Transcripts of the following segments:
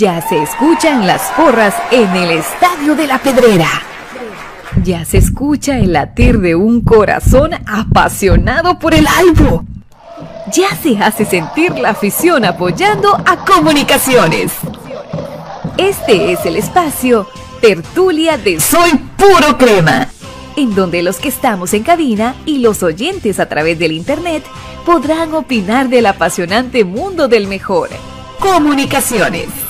Ya se escuchan las porras en el Estadio de la Pedrera. Ya se escucha el latir de un corazón apasionado por el albo. Ya se hace sentir la afición apoyando a comunicaciones. Este es el espacio Tertulia de Soy Puro Crema, en donde los que estamos en cabina y los oyentes a través del Internet podrán opinar del apasionante mundo del mejor. Comunicaciones.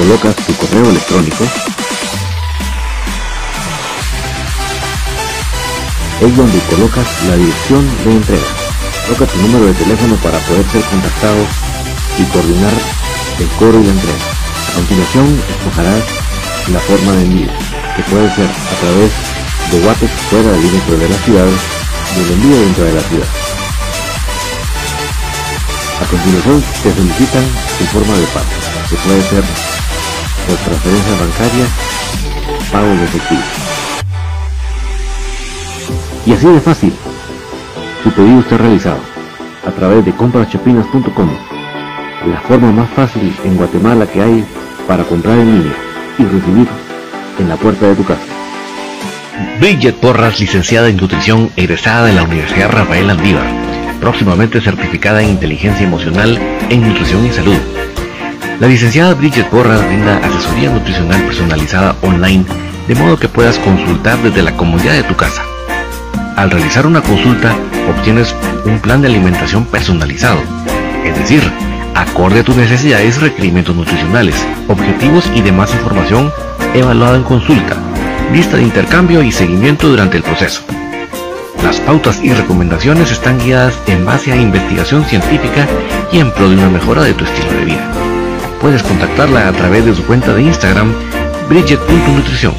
colocas tu correo electrónico, es donde colocas la dirección de entrega. Coloca tu número de teléfono para poder ser contactado y coordinar el cobro y la entrega. A continuación, escogerás la forma de envío, que puede ser a través de Guatex fuera del límite de la ciudad y el envío dentro de la ciudad. A continuación, te solicitan tu forma de pago, que puede ser por transferencia bancaria, pago de efectivo. Y así de fácil, tu pedido está realizado a través de compraschapinas.com, la forma más fácil en Guatemala que hay para comprar en línea y recibir en la puerta de tu casa. Bridget Porras, licenciada en nutrición, egresada de la Universidad Rafael Andívar, próximamente certificada en inteligencia emocional en nutrición y salud la licenciada Bridget Porras brinda asesoría nutricional personalizada online de modo que puedas consultar desde la comodidad de tu casa. Al realizar una consulta obtienes un plan de alimentación personalizado, es decir, acorde a tus necesidades y requerimientos nutricionales, objetivos y demás información evaluada en consulta, lista de intercambio y seguimiento durante el proceso. Las pautas y recomendaciones están guiadas en base a investigación científica y en pro de una mejora de tu estilo de vida puedes contactarla a través de su cuenta de Instagram, Bridget.nutrición.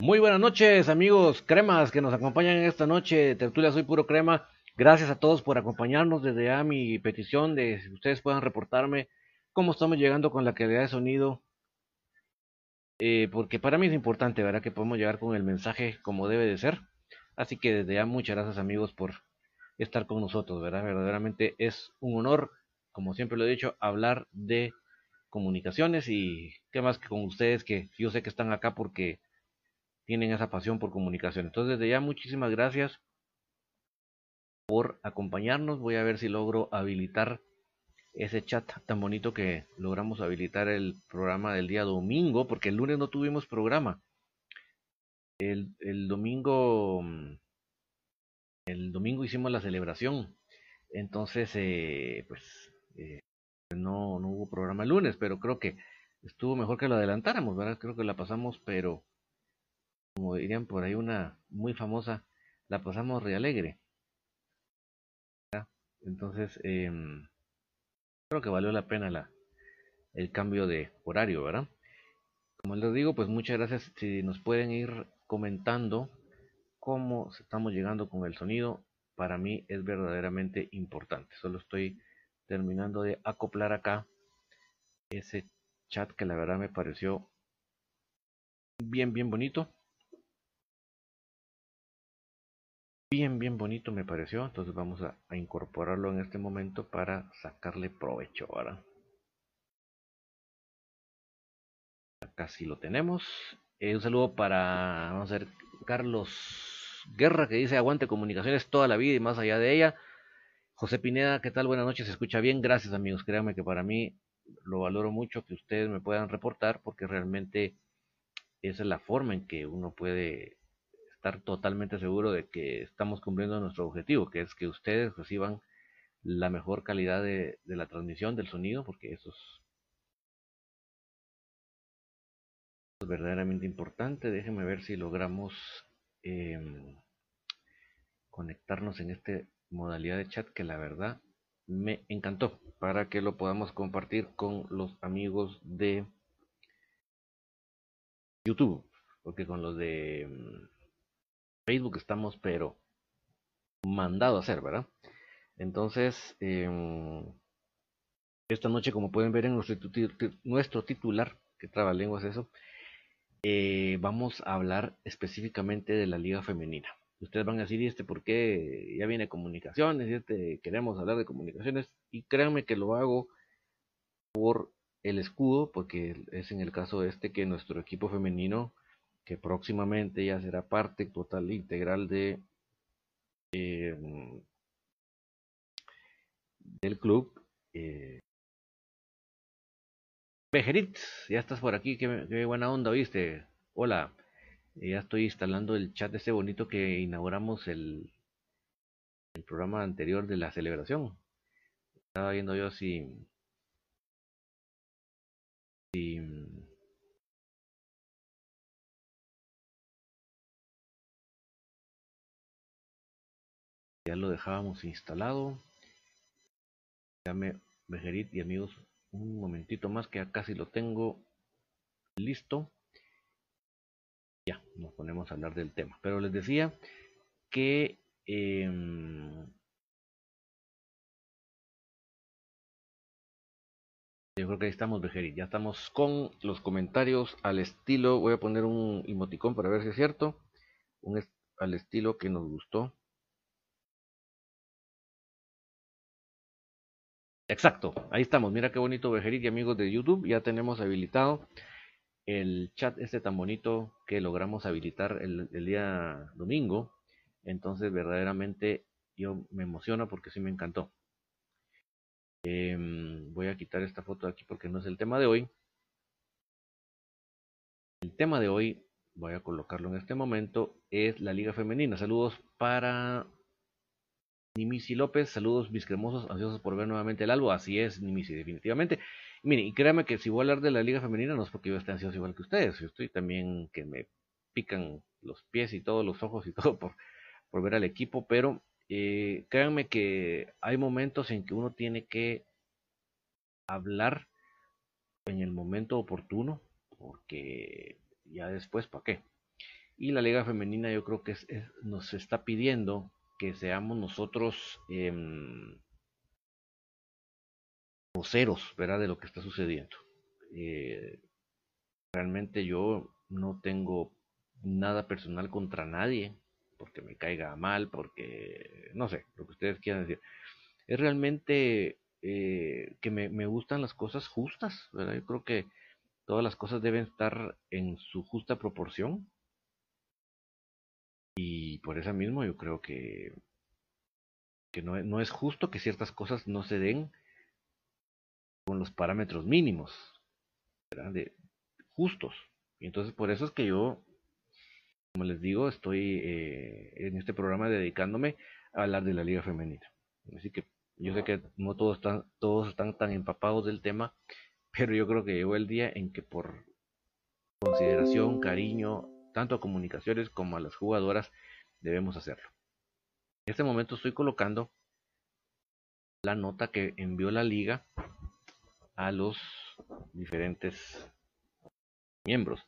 Muy buenas noches, amigos cremas que nos acompañan esta noche. Tertulia Soy Puro Crema. Gracias a todos por acompañarnos desde a mi petición de que ustedes puedan reportarme cómo estamos llegando con la calidad de sonido. Eh, porque para mí es importante, ¿verdad? Que podemos llegar con el mensaje como debe de ser. Así que desde ya muchas gracias amigos por estar con nosotros, ¿verdad? Verdaderamente es un honor, como siempre lo he dicho, hablar de comunicaciones y qué más que con ustedes que yo sé que están acá porque tienen esa pasión por comunicación. Entonces, desde ya muchísimas gracias por acompañarnos. Voy a ver si logro habilitar ese chat tan bonito que logramos habilitar el programa del día domingo, porque el lunes no tuvimos programa. El, el domingo el domingo hicimos la celebración. Entonces, eh, pues eh, no, no hubo programa el lunes, pero creo que estuvo mejor que lo adelantáramos, ¿verdad? Creo que la pasamos, pero como dirían por ahí una muy famosa, la pasamos re alegre. Entonces, em, creo que valió la pena la, el cambio de horario, ¿verdad? Como les digo, pues muchas gracias si nos pueden ir comentando cómo estamos llegando con el sonido. Para mí es verdaderamente importante. Solo estoy terminando de acoplar acá ese chat que la verdad me pareció bien bien bonito. Bien bien bonito me pareció. Entonces vamos a, incorporarlo en este momento para sacarle provecho ahora acá sí lo tenemos. Eh, un saludo para vamos a Carlos Guerra que dice aguante comunicaciones toda la vida y más allá de ella José Pineda, ¿qué tal? Buenas noches, se escucha bien. Gracias amigos, créanme que para mí lo valoro mucho que ustedes me puedan reportar porque realmente esa es la forma en que uno puede estar totalmente seguro de que estamos cumpliendo nuestro objetivo, que es que ustedes reciban la mejor calidad de, la transmisión del sonido, porque eso es verdaderamente importante. Déjenme ver si logramos em, conectarnos en este modalidad de chat que la verdad me encantó para que lo podamos compartir con los amigos de YouTube, porque con los de mm, Facebook estamos pero mandado a hacer, ¿verdad? Entonces, em, esta noche, como pueden ver en nuestro, titular, que trabalenguas eso, eh, vamos a hablar específicamente de la liga femenina. Ustedes van a decir, ¿y este por qué ya viene comunicaciones? ¿Y este queremos hablar de comunicaciones? Y créanme que lo hago por el escudo, porque es en el caso de este que nuestro equipo femenino, que próximamente ya será parte total e integral de eh, del club. Eh, ya estás por aquí, qué, buena onda, ¿viste? Hola, ya estoy instalando el chat ese bonito que inauguramos el, el programa anterior de la celebración. Estaba viendo yo si, si ya lo dejábamos instalado. Dame Bejerit y amigos un momentito más que ya casi lo tengo listo. Nos ponemos a hablar del tema. Pero les decía que em, yo creo que ahí estamos, Bejerit. Ya estamos con los comentarios al estilo. Voy a poner un emoticón para ver si es cierto. Un al estilo que nos gustó. Exacto, ahí estamos. Mira qué bonito, Bejerit y amigos de YouTube. Ya tenemos habilitado el chat este tan bonito que logramos habilitar el, día domingo. Entonces, verdaderamente yo me emociono porque sí me encantó. Em, voy a quitar esta foto de aquí porque no es el tema de hoy. El tema de hoy, voy a colocarlo en este momento, es la Liga Femenina. Saludos para Nimisi López, saludos mis cremosos, ansiosos por ver nuevamente el álbum. Así es, Nimisi, definitivamente. Mire, y créame que si voy a hablar de la Liga Femenina, no es porque yo esté ansioso igual que ustedes. Yo estoy también que me pican los pies y todos los ojos y todo por, por ver al equipo, pero eh, créanme que hay momentos en que uno tiene que hablar en el momento oportuno, porque ya después, ¿para qué? Y la Liga Femenina yo creo que nos está pidiendo que seamos nosotros eh, voceros, ¿verdad? De lo que está sucediendo. Eh, realmente yo no tengo nada personal contra nadie, porque me caiga mal, porque, no sé, lo que ustedes quieran decir. Es realmente eh, que me, gustan las cosas justas, ¿verdad? Yo creo que todas las cosas deben estar en su justa proporción. Y por eso mismo yo creo que, que no, no es justo que ciertas cosas no se den con los parámetros mínimos, De, justos. Y entonces por eso es que yo, como les digo, estoy eh, en este programa dedicándome a hablar de la liga femenina. Así que yo sé que no todos están, todos están tan empapados del tema, pero yo creo que llegó el día en que por consideración, cariño, tanto a comunicaciones como a las jugadoras, debemos hacerlo. En este momento estoy colocando la nota que envió la liga a los diferentes miembros.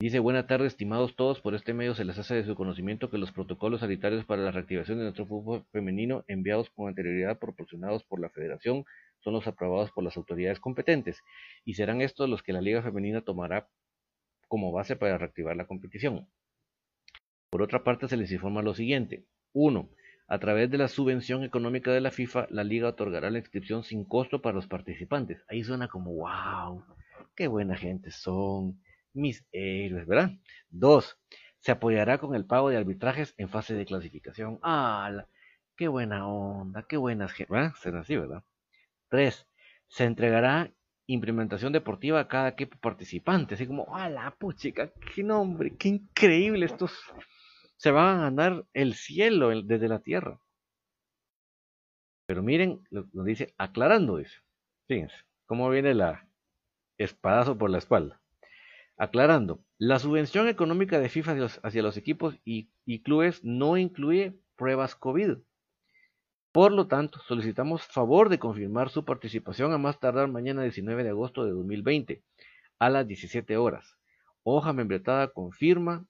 Dice, buena tarde estimados todos, por este medio se les hace de su conocimiento que los protocolos sanitarios para la reactivación de nuestro fútbol femenino enviados con anterioridad proporcionados por la federación son los aprobados por las autoridades competentes y serán estos los que la liga femenina tomará como base para reactivar la competición. Por otra parte, se les informa lo siguiente. 1. A través de la subvención económica de la FIFA, la liga otorgará la inscripción sin costo para los participantes. Ahí suena como, wow, qué buena gente son, mis héroes, ¿verdad? 2. Se apoyará con el pago de arbitrajes en fase de clasificación. ¡Ah! ¡Qué buena onda! ¡Qué buenas! ¿Verdad? así, ¿verdad? 3. Se entregará implementación deportiva a cada equipo participante. Así como, ¡ah, la puchica! ¡Qué nombre! ¡Qué increíble estos! Se van a ganar el cielo desde la tierra. Pero miren, lo, dice aclarando, dice. Fíjense, cómo viene la espadazo por la espalda. Aclarando, la subvención económica de FIFA hacia los, equipos y, y clubes no incluye pruebas COVID. Por lo tanto, solicitamos favor de confirmar su participación a más tardar mañana 19 de agosto de 2020 a las 17 horas. Hoja membretada con firma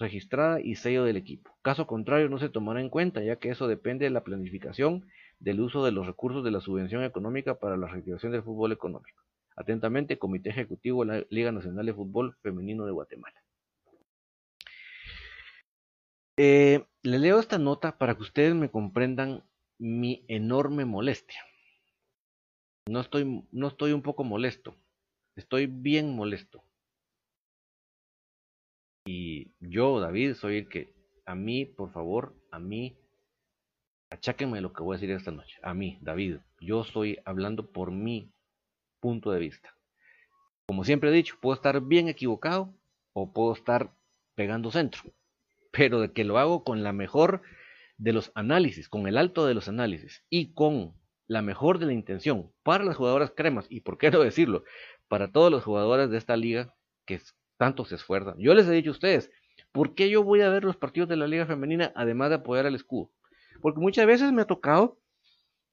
registrada y sello del equipo. Caso contrario, no se tomará en cuenta, ya que eso depende de la planificación del uso de los recursos de la subvención económica para la reactivación del fútbol económico. Atentamente, Comité Ejecutivo de la Liga Nacional de Fútbol Femenino de Guatemala. Eh, le leo esta nota para que ustedes me comprendan mi enorme molestia. No estoy, no estoy un poco molesto, estoy bien molesto. Y yo, David, soy el que, a mí, por favor, a mí, acháquenme lo que voy a decir esta noche. A mí, David, yo estoy hablando por mi punto de vista. Como siempre he dicho, puedo estar bien equivocado o puedo estar pegando centro pero de que lo hago con la mejor de los análisis, con el alto de los análisis y con la mejor de la intención para las jugadoras cremas y por qué no decirlo, para todos los jugadores de esta liga que tanto se esfuerzan. Yo les he dicho a ustedes, ¿por qué yo voy a ver los partidos de la liga femenina además de apoyar al escudo? Porque muchas veces me ha tocado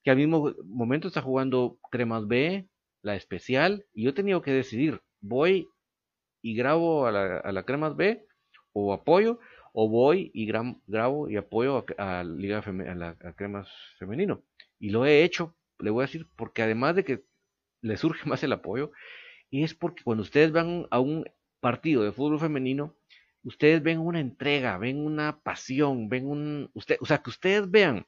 que al mismo momento está jugando Cremas B, la especial, y yo he tenido que decidir, voy y grabo a la, a la Cremas B o apoyo, o voy y grabo y apoyo a, Liga a la Cremas Femenino. Y lo he hecho, le voy a decir, porque además de que le surge más el apoyo, y es porque cuando ustedes van a un partido de fútbol femenino, ustedes ven una entrega, ven una pasión, ven un... Usted, o sea, que ustedes vean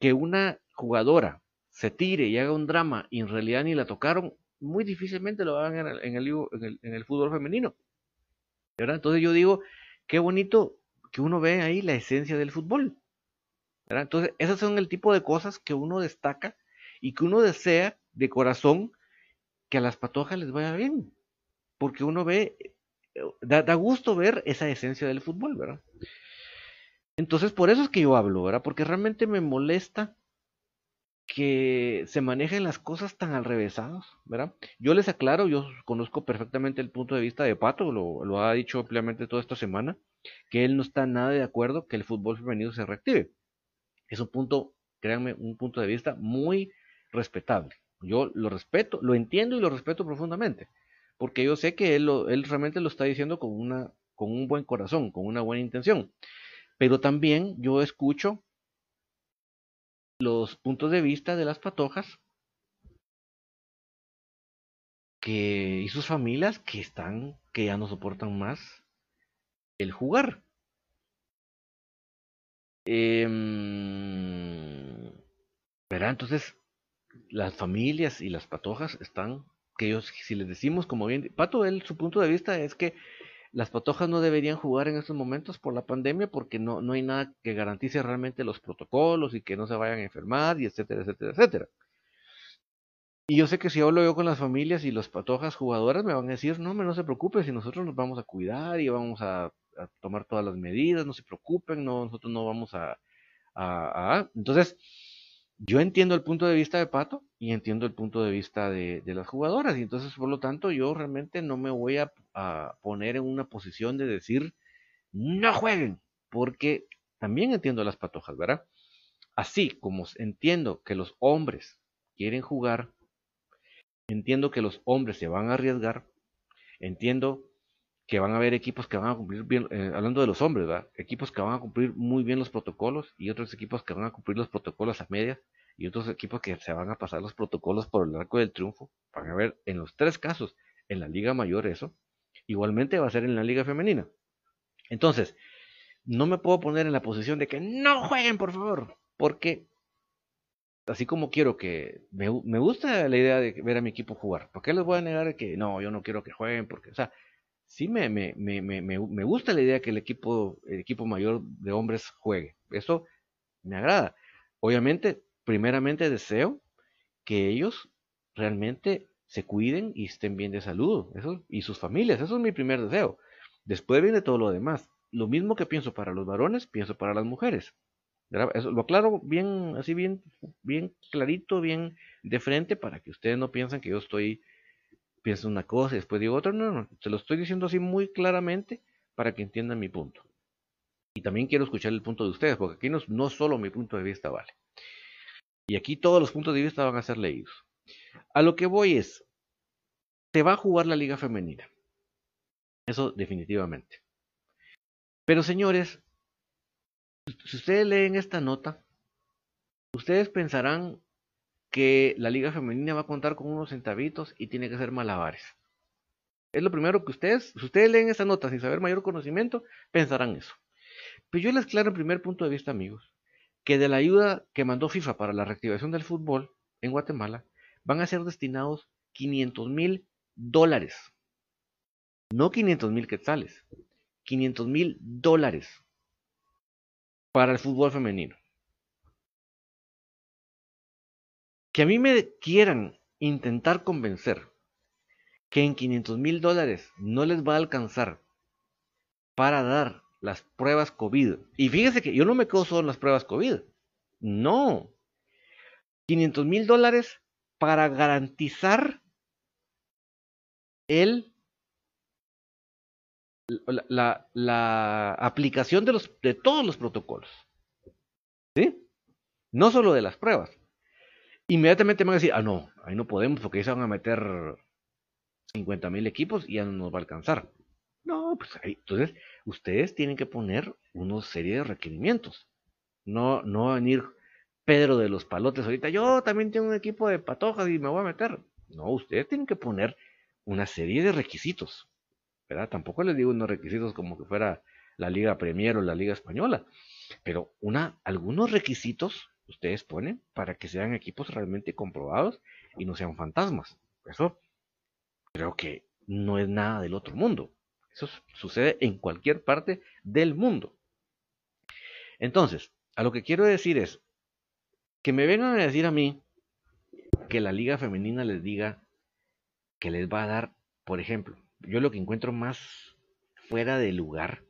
que una jugadora se tire y haga un drama y en realidad ni la tocaron, muy difícilmente lo hagan en el, en el, fútbol femenino. Entonces yo digo, qué bonito que uno ve ahí la esencia del fútbol. Entonces, esos son el tipo de cosas que uno destaca y que uno desea de corazón que a las patojas les vaya bien. Porque uno ve, da, da gusto ver esa esencia del fútbol, ¿verdad? Entonces, por eso es que yo hablo, ¿verdad? Porque realmente me molesta que se manejen las cosas tan al revésados, ¿verdad? Yo les aclaro, yo conozco perfectamente el punto de vista de Pato, lo, lo ha dicho ampliamente toda esta semana que él no está nada de acuerdo que el fútbol femenino se reactive. Es un punto, créanme, un punto de vista muy respetable. Yo lo respeto, lo entiendo y lo respeto profundamente, porque yo sé que él, él realmente lo está diciendo con, un buen corazón, con una buena intención. Pero también yo escucho los puntos de vista de las patojas y sus familias que están, que ya no soportan más el jugar. Eh, entonces las familias y las patojas están, que ellos, si les decimos como bien, Pato, él, su punto de vista es que las patojas no deberían jugar en estos momentos por la pandemia porque no, no hay nada que garantice realmente los protocolos y que no se vayan a enfermar y etcétera, etcétera, etcétera. Y yo sé que si hablo yo con las familias y los patojas jugadoras me van a decir, no, no se preocupe, si nosotros nos vamos a cuidar y vamos a tomar todas las medidas, no se preocupen, no, nosotros no vamos a, Entonces, yo entiendo el punto de vista de Pato y entiendo el punto de vista de, las jugadoras, y entonces, por lo tanto, yo realmente no me voy a, a poner en una posición de decir, no jueguen, porque también entiendo las patojas, ¿verdad? Así como entiendo que los hombres quieren jugar, entiendo que los hombres se van a arriesgar, entiendo que van a haber equipos que van a cumplir bien, eh, hablando de los hombres, ¿verdad? Equipos que van a cumplir muy bien los protocolos y otros equipos que van a cumplir los protocolos a medias y otros equipos que se van a pasar los protocolos por el arco del triunfo. Van a ver en los tres casos, en la liga mayor eso, igualmente va a ser en la liga femenina. Entonces, no me puedo poner en la posición de que no jueguen, por favor, porque así como quiero que me, me gusta la idea de ver a mi equipo jugar, ¿por qué les voy a negar que no, yo no quiero que jueguen? Porque, o sea, sí me, me, me, me, gusta la idea que el equipo, el equipo mayor de hombres juegue. Eso me agrada. Obviamente, primeramente deseo que ellos realmente se cuiden y estén bien de salud, eso, y sus familias, eso es mi primer deseo. Después viene todo lo demás. Lo mismo que pienso para los varones, pienso para las mujeres. Eso lo aclaro bien, así bien, bien clarito, bien de frente, para que ustedes no piensen que yo estoy pienso una cosa y después digo otra. No, no, se lo estoy diciendo así muy claramente para que entiendan mi punto. Y también quiero escuchar el punto de ustedes, porque aquí no, no solo mi punto de vista vale. Y aquí todos los puntos de vista van a ser leídos. A lo que voy es, se va a jugar la liga femenina. Eso definitivamente. Pero señores, si ustedes leen esta nota, ustedes pensarán que la liga femenina va a contar con unos centavitos y tiene que ser malabares. Es lo primero que ustedes, si ustedes leen esta nota sin saber mayor conocimiento, pensarán eso. Pero yo les aclaro en primer punto de vista, amigos, que de la ayuda que mandó FIFA para la reactivación del fútbol en Guatemala, van a ser destinados 500 mil dólares. No 500 mil quetzales, 500 mil dólares para el fútbol femenino. Que a mí me quieran intentar convencer que en 500 mil dólares no les va a alcanzar para dar las pruebas COVID. Y fíjese que yo no me quedo solo en las pruebas COVID. No. 500 mil dólares para garantizar el la, la, aplicación de, los, de todos los protocolos. ¿Sí? No solo de las pruebas. Inmediatamente me van a decir, ah, no, ahí no podemos porque ahí se van a meter 50 mil equipos y ya no nos va a alcanzar. No, pues ahí, entonces ustedes tienen que poner una serie de requerimientos. No, no venir Pedro de los palotes ahorita, yo también tengo un equipo de patojas y me voy a meter. No, ustedes tienen que poner una serie de requisitos. Tampoco les digo unos requisitos como que fuera la Liga Premier o la Liga Española, pero una, algunos requisitos ustedes ponen para que sean equipos realmente comprobados y no sean fantasmas. Eso creo que no es nada del otro mundo. Eso sucede en cualquier parte del mundo. Entonces, a lo que quiero decir es que me vengan a decir a mí que la liga femenina les diga que les va a dar, por ejemplo, yo lo que encuentro más fuera de lugar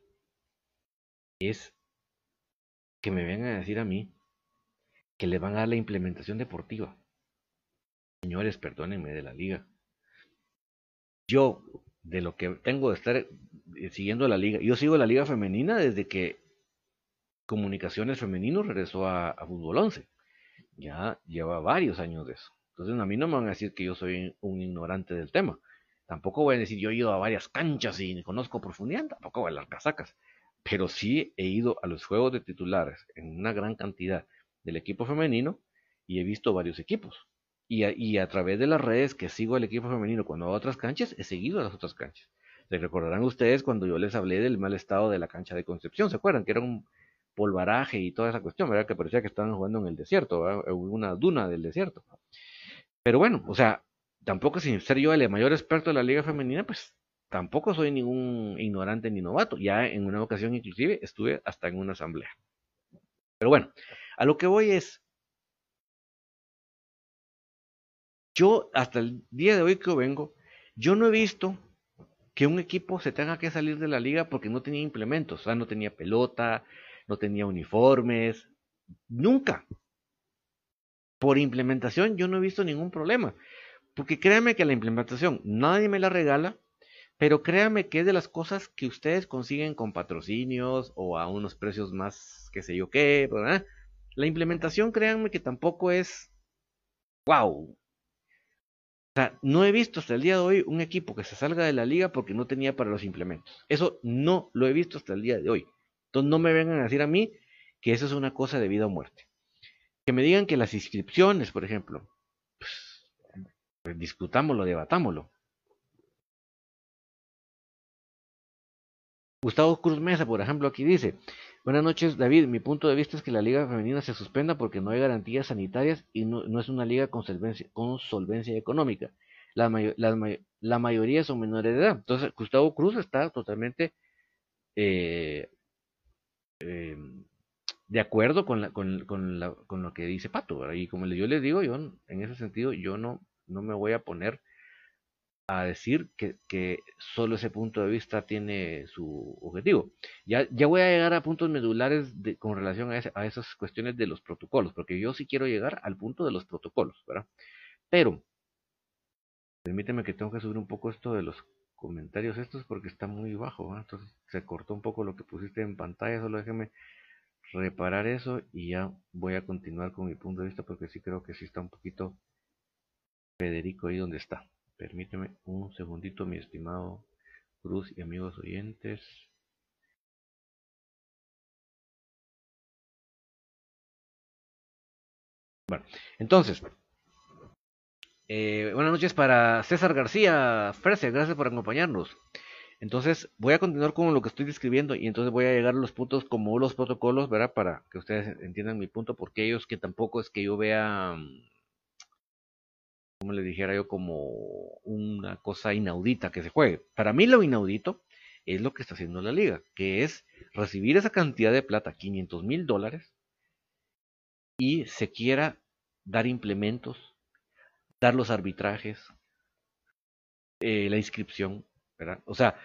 es que me vengan a decir a mí que le van a dar la implementación deportiva. Señores, perdónenme de la liga. Yo, de lo que tengo de estar eh, siguiendo la liga, yo sigo la liga femenina desde que Comunicaciones Femenino regresó a, a Fútbol 11. Ya lleva varios años de eso. Entonces a mí no me van a decir que yo soy un ignorante del tema. Tampoco voy a decir yo he ido a varias canchas y conozco profundidad, tampoco voy a las casacas. Pero sí he ido a los juegos de titulares en una gran cantidad del equipo femenino y he visto varios equipos. Y a, través de las redes que sigo al equipo femenino cuando va a otras canchas, he seguido a las otras canchas. Se recordarán ustedes cuando yo les hablé del mal estado de la cancha de Concepción, ¿se acuerdan? Que era un polvaraje y toda esa cuestión, ¿verdad? Que parecía que estaban jugando en el desierto, en una duna del desierto. Pero bueno, o sea, tampoco sin ser yo el mayor experto de la liga femenina, pues tampoco soy ningún ignorante ni novato. Ya en una ocasión inclusive estuve hasta en una asamblea. Pero bueno, a lo que voy es, yo hasta el día de hoy que vengo, yo no he visto que un equipo se tenga que salir de la liga porque no tenía implementos, o sea, no tenía pelota, no tenía uniformes, nunca. Por implementación yo no he visto ningún problema. Porque créanme que la implementación nadie me la regala, pero créanme que es de las cosas que ustedes consiguen con patrocinios o a unos precios más, qué sé yo qué, ¿verdad? La implementación, créanme que tampoco es wow. O sea, no he visto hasta el día de hoy un equipo que se salga de la liga porque no tenía para los implementos. Eso no lo he visto hasta el día de hoy. Entonces no me vengan a decir a mí que eso es una cosa de vida o muerte. Que me digan que las inscripciones, por ejemplo, pues, pues discutámoslo, debatámoslo. Gustavo Cruz Mesa, por ejemplo, aquí dice, buenas noches David, mi punto de vista es que la liga femenina se suspenda porque no hay garantías sanitarias y no, es una liga con solvencia, con solvencia económica. La, la, mayoría son menores de edad. Entonces, Gustavo Cruz está totalmente eh, eh, de acuerdo con, la, con, con, con, lo que dice Pato. Y como yo les digo, yo en ese sentido, yo no, no me voy a poner a decir que, solo ese punto de vista tiene su objetivo. Ya, ya voy a llegar a puntos medulares de, con relación a, a, esas cuestiones de los protocolos, porque yo sí quiero llegar al punto de los protocolos, ¿verdad? Pero, permíteme que tengo que subir un poco esto de los comentarios estos porque está muy bajo, entonces se cortó un poco lo que pusiste en pantalla, solo déjeme reparar eso y ya voy a continuar con mi punto de vista porque sí creo que sí está un poquito Federico ahí donde está. Permíteme un segundito, mi estimado Cruz y amigos oyentes. Bueno, entonces, eh, buenas noches para César García Frese, gracias por acompañarnos. Entonces, voy a continuar con lo que estoy describiendo y entonces voy a llegar a los puntos como los protocolos, ¿verdad? Para que ustedes entiendan mi punto, porque ellos que tampoco es que yo vea, como le dijera yo, como una cosa inaudita que se juegue. Para mí lo inaudito es lo que está haciendo la liga, que es recibir esa cantidad de plata, 500 mil dólares, y se quiera dar implementos, dar los arbitrajes, eh, la inscripción. O sea,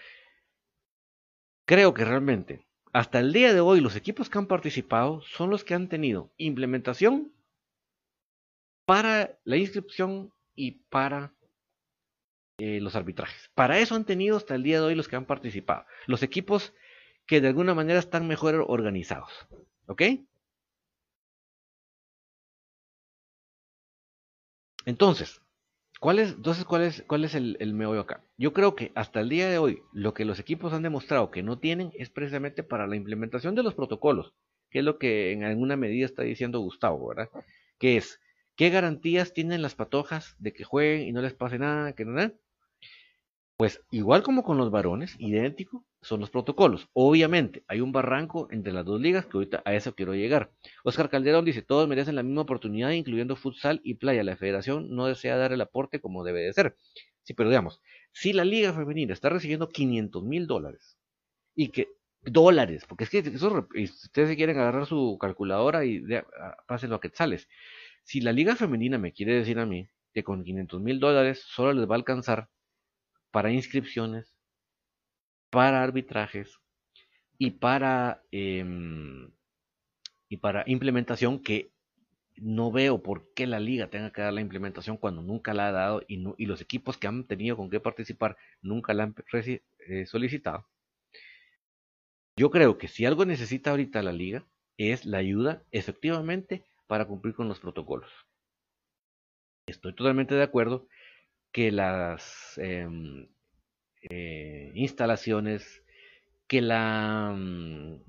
creo que realmente hasta el día de hoy los equipos que han participado son los que han tenido implementación para la inscripción y para eh, los arbitrajes. Para eso han tenido hasta el día de hoy los que han participado. Los equipos que de alguna manera están mejor organizados. ¿Ok? Entonces, ¿cuál es, entonces, ¿cuál es, cuál es el, el meollo acá? Yo creo que hasta el día de hoy lo que los equipos han demostrado que no tienen es precisamente para la implementación de los protocolos, que es lo que en alguna medida está diciendo Gustavo, ¿verdad? Que es, ¿qué garantías tienen las patojas de que jueguen y no les pase nada, que nada? Pues igual como con los varones, idéntico, son los protocolos. Obviamente, hay un barranco entre las dos ligas que ahorita a eso quiero llegar. Oscar Calderón dice, todos merecen la misma oportunidad, incluyendo futsal y playa. La federación no desea dar el aporte como debe de ser. Sí, pero digamos, si la liga femenina está recibiendo 500 mil dólares y que dólares, porque es que eso, ustedes quieren agarrar su calculadora y pásenlo a quetzales. Si la liga femenina me quiere decir a mí que con 500 mil dólares solo les va a alcanzar para inscripciones, para arbitrajes y para, em, y para implementación que no veo por qué la liga tenga que dar la implementación cuando nunca la ha dado y, los equipos que han tenido con qué participar nunca la han eh, solicitado. Yo creo que si algo necesita ahorita la liga es la ayuda efectivamente para cumplir con los protocolos. Estoy totalmente de acuerdo que las em, eh, instalaciones, que la mm,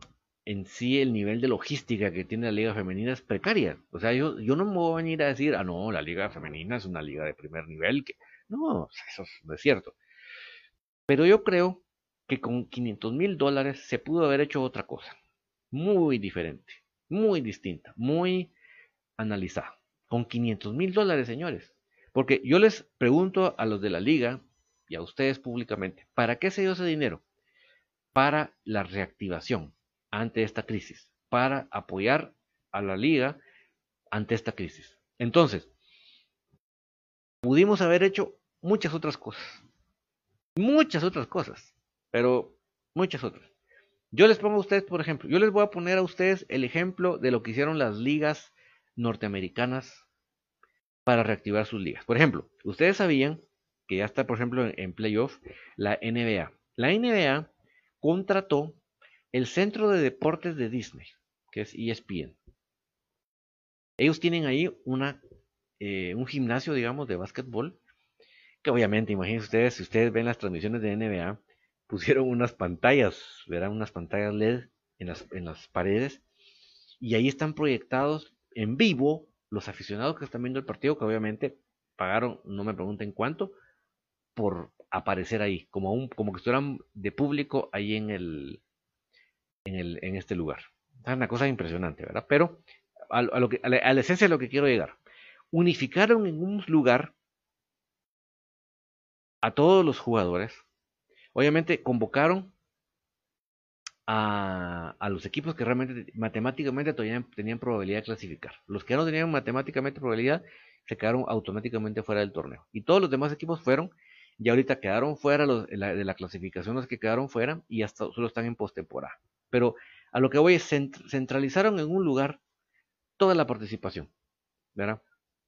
en sí el nivel de logística que tiene la liga femenina es precaria. O sea, yo, yo no me voy a venir a decir, ah, no, la liga femenina es una liga de primer nivel. Que... No, eso no es cierto. Pero yo creo que con 500 mil dólares se pudo haber hecho otra cosa. Muy diferente, muy distinta, muy analizada. Con 500 mil dólares, señores. Porque yo les pregunto a los de la liga y a ustedes públicamente, ¿para qué se dio ese dinero? Para la reactivación ante esta crisis, para apoyar a la liga ante esta crisis. Entonces, pudimos haber hecho muchas otras cosas, muchas otras cosas, pero muchas otras. Yo les pongo a ustedes, por ejemplo, yo les voy a poner a ustedes el ejemplo de lo que hicieron las ligas norteamericanas para reactivar sus ligas. Por ejemplo, ustedes sabían que ya está, por ejemplo, en, playoff, la NBA. La NBA contrató el Centro de Deportes de Disney, que es ESPN. Ellos tienen ahí una, eh, un gimnasio, digamos, de básquetbol, que obviamente, imagínense ustedes, si ustedes ven las transmisiones de NBA, pusieron unas pantallas, verán unas pantallas LED en las, en las paredes, y ahí están proyectados en vivo los aficionados que están viendo el partido, que obviamente pagaron, no me pregunten cuánto, por aparecer ahí, como, un, como que estuvieran de público ahí en, el, en, el, en este lugar. Es una cosa impresionante, ¿verdad? Pero a, lo que, la, a la esencia de lo que quiero llegar. Unificaron en un lugar a todos los jugadores. Obviamente convocaron a, los equipos que realmente matemáticamente todavía tenían probabilidad de clasificar. Los que no tenían matemáticamente probabilidad se quedaron automáticamente fuera del torneo. Y todos los demás equipos fueron, y ahorita quedaron fuera de la clasificación los que quedaron fuera y hasta solo están en postemporada. Pero a lo que voy es centralizaron en un lugar toda la participación. ¿verdad?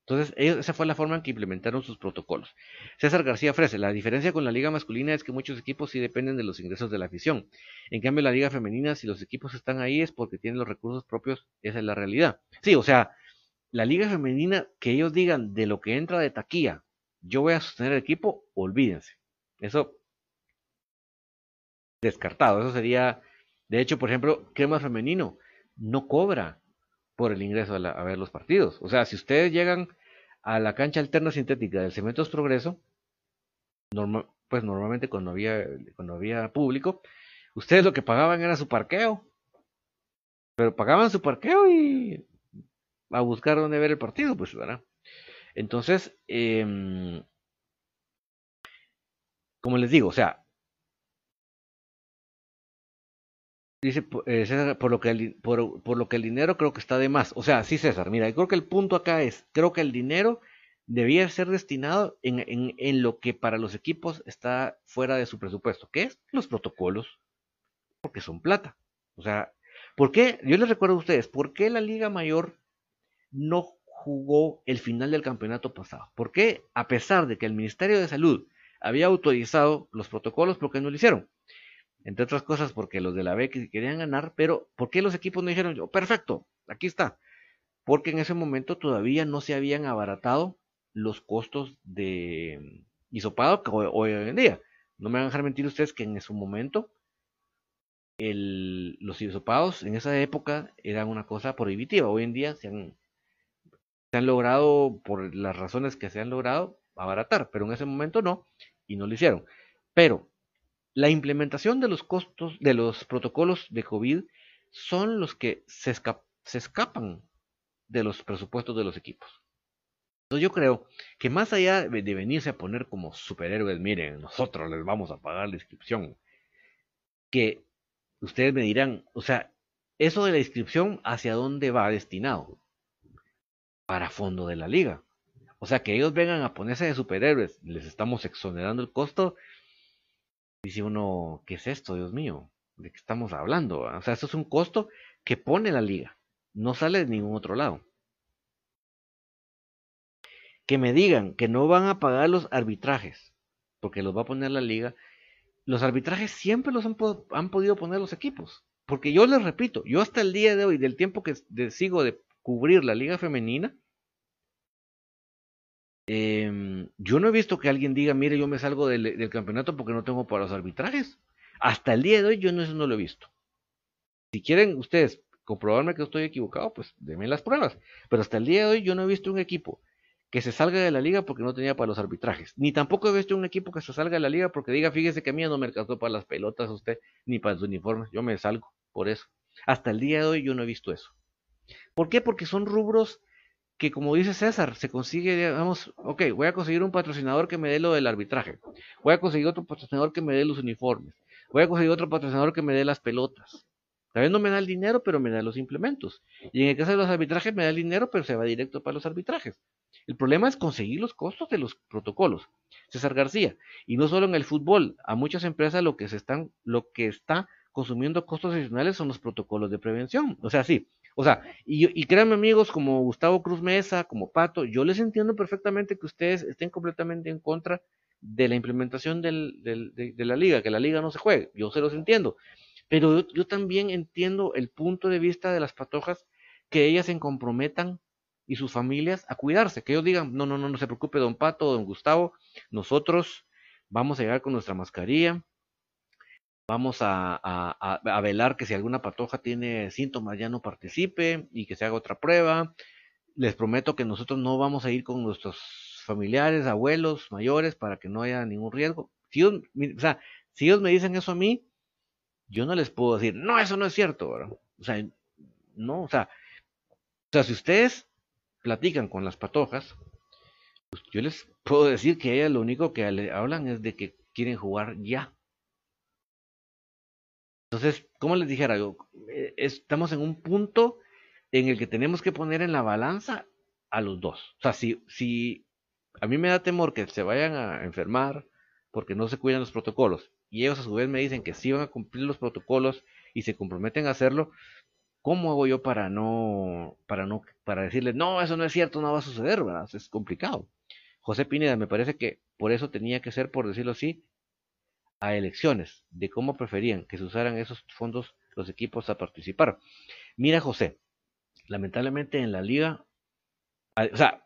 Entonces, esa fue la forma en que implementaron sus protocolos. César García ofrece, la diferencia con la liga masculina es que muchos equipos sí dependen de los ingresos de la afición. En cambio, la liga femenina, si los equipos están ahí es porque tienen los recursos propios, esa es la realidad. Sí, o sea, la liga femenina, que ellos digan de lo que entra de taquilla, yo voy a sostener el equipo, olvídense. Eso descartado, eso sería, de hecho, por ejemplo, Crema Femenino no cobra por el ingreso a, ver los partidos. O sea, si ustedes llegan a la cancha alterna sintética del Cementos Progreso, pues normalmente cuando había, cuando había público, ustedes lo que pagaban era su parqueo. Pero pagaban su parqueo y a buscar dónde ver el partido, pues, ¿verdad? Entonces, em, como les digo, o sea, Dice eh, César, por lo, que el, por, lo que el dinero creo que está de más. O sea, sí, César, mira, yo creo que el punto acá es, creo que el dinero debía ser destinado en, en, en lo que para los equipos está fuera de su presupuesto, que es los protocolos, porque son plata. O sea, ¿por qué? Yo les recuerdo a ustedes, ¿por qué la Liga Mayor no jugó el final del campeonato pasado? ¿Por qué, a pesar de que el Ministerio de Salud había autorizado los protocolos, por qué no lo hicieron? Entre otras cosas porque los de la B querían ganar, pero ¿por qué los equipos no dijeron, yo, perfecto, aquí está? Porque en ese momento todavía no se habían abaratado los costos de hisopado que hoy, en día. No me van a dejar mentir ustedes que en su momento los hisopados en esa época eran una cosa prohibitiva. Hoy en día se han, se han logrado, por las razones que se han logrado, abaratar, pero en ese momento no, y no lo hicieron. Pero la implementación de los costos de los protocolos de COVID son los que se, escapan de los presupuestos de los equipos. Entonces yo creo que más allá de venirse a poner como superhéroes, miren, nosotros les vamos a pagar la inscripción, que ustedes me dirán, o sea, eso de la inscripción, ¿hacia dónde va destinado? Para fondo de la liga. O sea, que ellos vengan a ponerse de superhéroes, les estamos exonerando el costo, Dice uno, ¿qué es esto, Dios mío? ¿De qué estamos hablando? O sea, eso es un costo que pone la liga, no sale de ningún otro lado. Que me digan que no van a pagar los arbitrajes, porque los va a poner la liga. Los arbitrajes siempre los han, han podido poner los equipos. Porque yo les repito, yo hasta el día de hoy, del tiempo que sigo de cubrir la liga femenina, Em, yo no he visto que alguien diga, mire, yo me salgo del, campeonato porque no tengo para los arbitrajes. Hasta el día de hoy yo no, eso no lo he visto. Si quieren ustedes comprobarme que estoy equivocado, pues denme las pruebas. Pero hasta el día de hoy yo no he visto un equipo que se salga de la liga porque no tenía para los arbitrajes. Ni tampoco he visto un equipo que se salga de la liga porque diga, fíjese que a mí no me alcanzó para las pelotas usted, ni para los uniformes. Yo me salgo por eso. Hasta el día de hoy yo no he visto eso. ¿Por qué? Porque son rubros que como dice César, se consigue, digamos, ok, voy a conseguir un patrocinador que me dé lo del arbitraje, voy a conseguir otro patrocinador que me dé los uniformes, voy a conseguir otro patrocinador que me dé las pelotas. Tal no me da el dinero, pero me da los implementos. Y en el caso de los arbitrajes me da el dinero, pero se va directo para los arbitrajes. El problema es conseguir los costos de los protocolos. César García. Y no solo en el fútbol, a muchas empresas lo que se están, lo que está consumiendo costos adicionales son los protocolos de prevención. O sea, sí, o sea, y, créanme amigos como Gustavo Cruz Mesa, como Pato, yo les entiendo perfectamente que ustedes estén completamente en contra de la implementación de, la liga, que la liga no se juegue, yo se los entiendo, pero yo, también entiendo el punto de vista de las patojas, que ellas se comprometan y sus familias a cuidarse, que ellos digan, no, no, no, no se preocupe don Pato, don Gustavo, nosotros vamos a llegar con nuestra mascarilla, Vamos a, velar que si alguna patoja tiene síntomas ya no participe y que se haga otra prueba. Les prometo que nosotros no vamos a ir con nuestros familiares, abuelos, mayores, para que no haya ningún riesgo. Si ellos, o sea, si ellos me dicen eso a mí, yo no les puedo decir, no, eso no es cierto, O sea, no, o sea, o sea, si ustedes platican con las patojas, pues yo les puedo decir que ellas lo único que hablan es de que quieren jugar ya. Entonces, como les dijera yo, eh, estamos en un punto en el que tenemos que poner en la balanza a los dos. O sea, si, si a mí me da temor que se vayan a enfermar porque no se cuidan los protocolos y ellos a su vez me dicen que sí van a cumplir los protocolos y se comprometen a hacerlo, ¿cómo hago yo para no, para no, para decirle, no, eso no es cierto, no va a suceder. Es complicado. José Pineda, me parece que por eso tenía que ser, por decirlo así, a elecciones, de cómo preferían que se usaran esos fondos los equipos a participar. Mira, José, lamentablemente en la liga, o sea,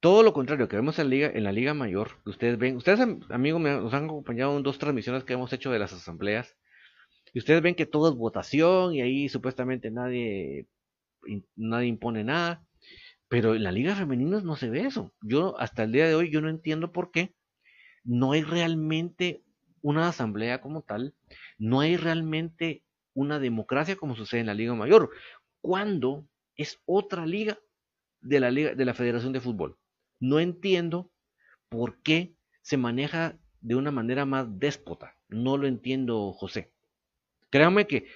todo lo contrario que vemos en la liga, en la liga mayor, ustedes ven, ustedes amigos nos han acompañado en dos transmisiones que hemos hecho de las asambleas, y ustedes ven que todo es votación y ahí supuestamente nadie, nadie impone nada, pero en la liga femenina no se ve eso. Yo hasta el día de hoy yo no entiendo por qué no hay realmente una asamblea como tal, no hay realmente una democracia como sucede en la liga mayor, cuando es otra liga de la liga de la Federación de Fútbol. No entiendo por qué se maneja de una manera más déspota. No lo entiendo, José. Créanme que,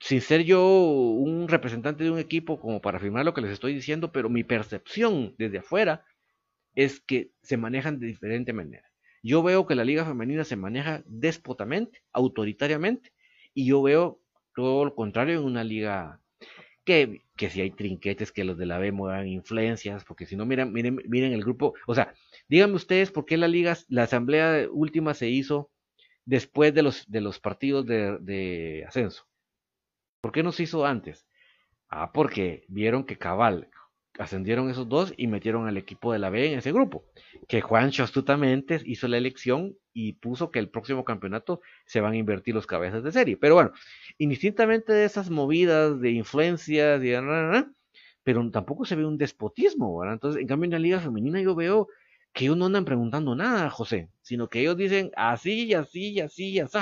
sin ser yo un representante de un equipo como para afirmar lo que les estoy diciendo, pero mi percepción desde afuera es que se manejan de diferente manera. Yo veo que la liga femenina se maneja déspotamente, autoritariamente, y yo veo todo lo contrario en una liga que, que si hay trinquetes, que los de la B muevan influencias, porque si no, miren, miren, miren el grupo, o sea, díganme ustedes por qué la liga, la asamblea última se hizo después de los, de los partidos de, de ascenso. ¿Por qué no se hizo antes? Ah, porque vieron que Cabal ascendieron esos dos y metieron al equipo de la B en ese grupo. Que Juancho astutamente hizo la elección y puso que el próximo campeonato se van a invertir los cabezas de serie. Pero bueno, indistintamente de esas movidas de influencias, y, pero tampoco se ve un despotismo, ¿verdad? Entonces, en cambio, en la liga femenina yo veo que ellos no andan preguntando nada, José, sino que ellos dicen así, así, así, así.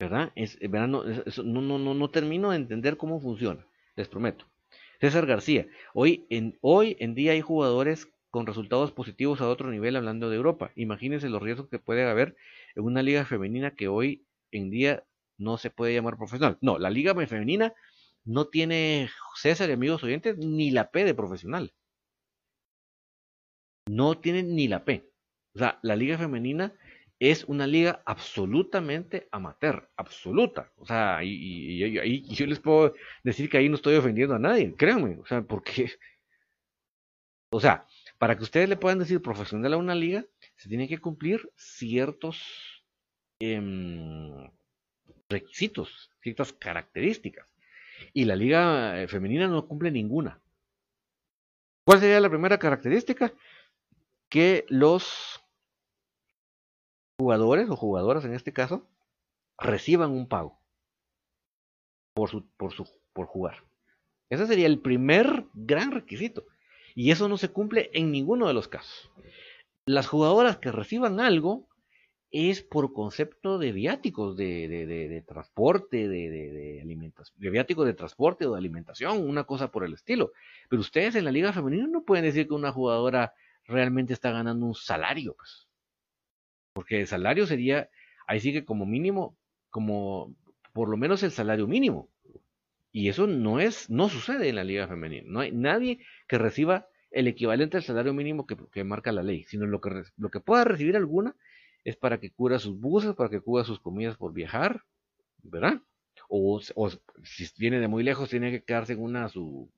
¿Verdad? Es, ¿verdad? No, no, no, no, termino de entender cómo funciona, les prometo. César García, hoy en, hoy en día hay jugadores con resultados positivos a otro nivel hablando de Europa. Imagínense los riesgos que puede haber en una liga femenina que hoy en día no se puede llamar profesional. No, la liga femenina no tiene César y amigos oyentes ni la P de profesional. No tiene ni la P. O sea, la liga femenina es una liga absolutamente amateur, absoluta. O sea, y, yo les puedo decir que ahí no estoy ofendiendo a nadie, créanme. O sea, porque, o sea, para que ustedes le puedan decir profesional a una liga, se tienen que cumplir ciertos em, requisitos, ciertas características. Y la liga eh, femenina no cumple ninguna. ¿Cuál sería la primera característica? Que los jugadores o jugadoras en este caso reciban un pago por su, por su por jugar. Ese sería el primer gran requisito. Y eso no se cumple en ninguno de los casos. Las jugadoras que reciban algo es por concepto de viáticos de, de, de, transporte, de, de, alimentación, de viáticos de transporte o de alimentación, una cosa por el estilo. Pero ustedes en la liga femenina no pueden decir que una jugadora realmente está ganando un salario, pues. Porque el salario sería, ahí sí que como mínimo, como por lo menos el salario mínimo. Y eso no es, no sucede en la liga femenina. No hay nadie que reciba el equivalente al salario mínimo que, que marca la ley, sino lo que, lo que pueda recibir alguna es para que cubra sus buses, para que cubra sus comidas por viajar, ¿verdad? O, si viene de muy lejos, tiene que quedarse en una su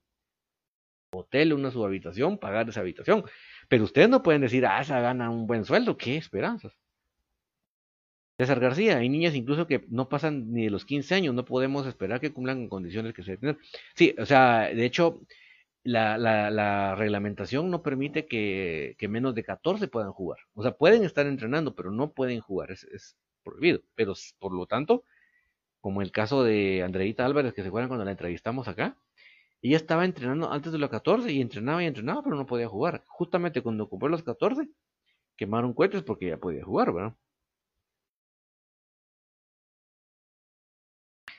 hotel, una su habitación, pagar esa habitación. Pero ustedes no pueden decir, ah, esa gana un buen sueldo, qué esperanzas. César García, hay niñas incluso que no pasan ni de los 15 años, no podemos esperar que cumplan condiciones que se tienen. Sí, o sea, de hecho, la, la, la, reglamentación no permite que, menos de 14 puedan jugar. O sea, pueden estar entrenando, pero no pueden jugar, es, prohibido. Pero por lo tanto, como el caso de Andreita Álvarez, que se acuerdan cuando la entrevistamos acá, ella estaba entrenando antes de los 14 y entrenaba y entrenaba, pero no podía jugar. Justamente cuando ocupó los 14, quemaron cohetes porque ya podía jugar, ¿verdad?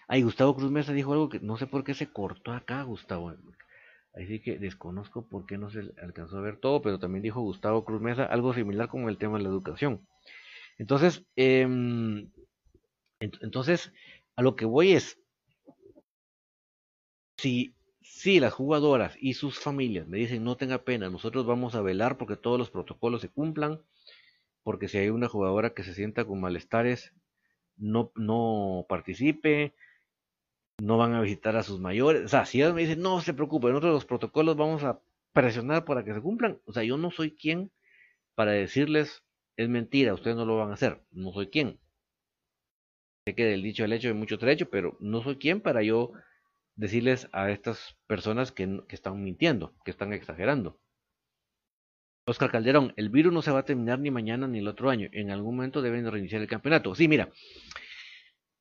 Ay, Gustavo Cruz Mesa dijo algo que no sé por qué se cortó acá, Gustavo. Así que desconozco por qué no se alcanzó a ver todo, pero también dijo Gustavo Cruz Mesa algo similar con el tema de la educación. Entonces, em, entonces, a lo que voy es, si, si las jugadoras y sus familias me dicen no tenga pena, nosotros vamos a velar porque todos los protocolos se cumplan, porque si hay una jugadora que se sienta con malestares, no, no participe, no van a visitar a sus mayores. O sea, si ellos me dicen, no se preocupe, nosotros los protocolos vamos a presionar para que se cumplan. O sea, yo no soy quien para decirles, es mentira, ustedes no lo van a hacer. No soy quien. Sé que del dicho al hecho hay mucho trecho, pero no soy quien para yo decirles a estas personas que, que están mintiendo, que están exagerando. Oscar Calderón, el virus no se va a terminar ni mañana ni el otro año. En algún momento deben reiniciar el campeonato. Sí, mira.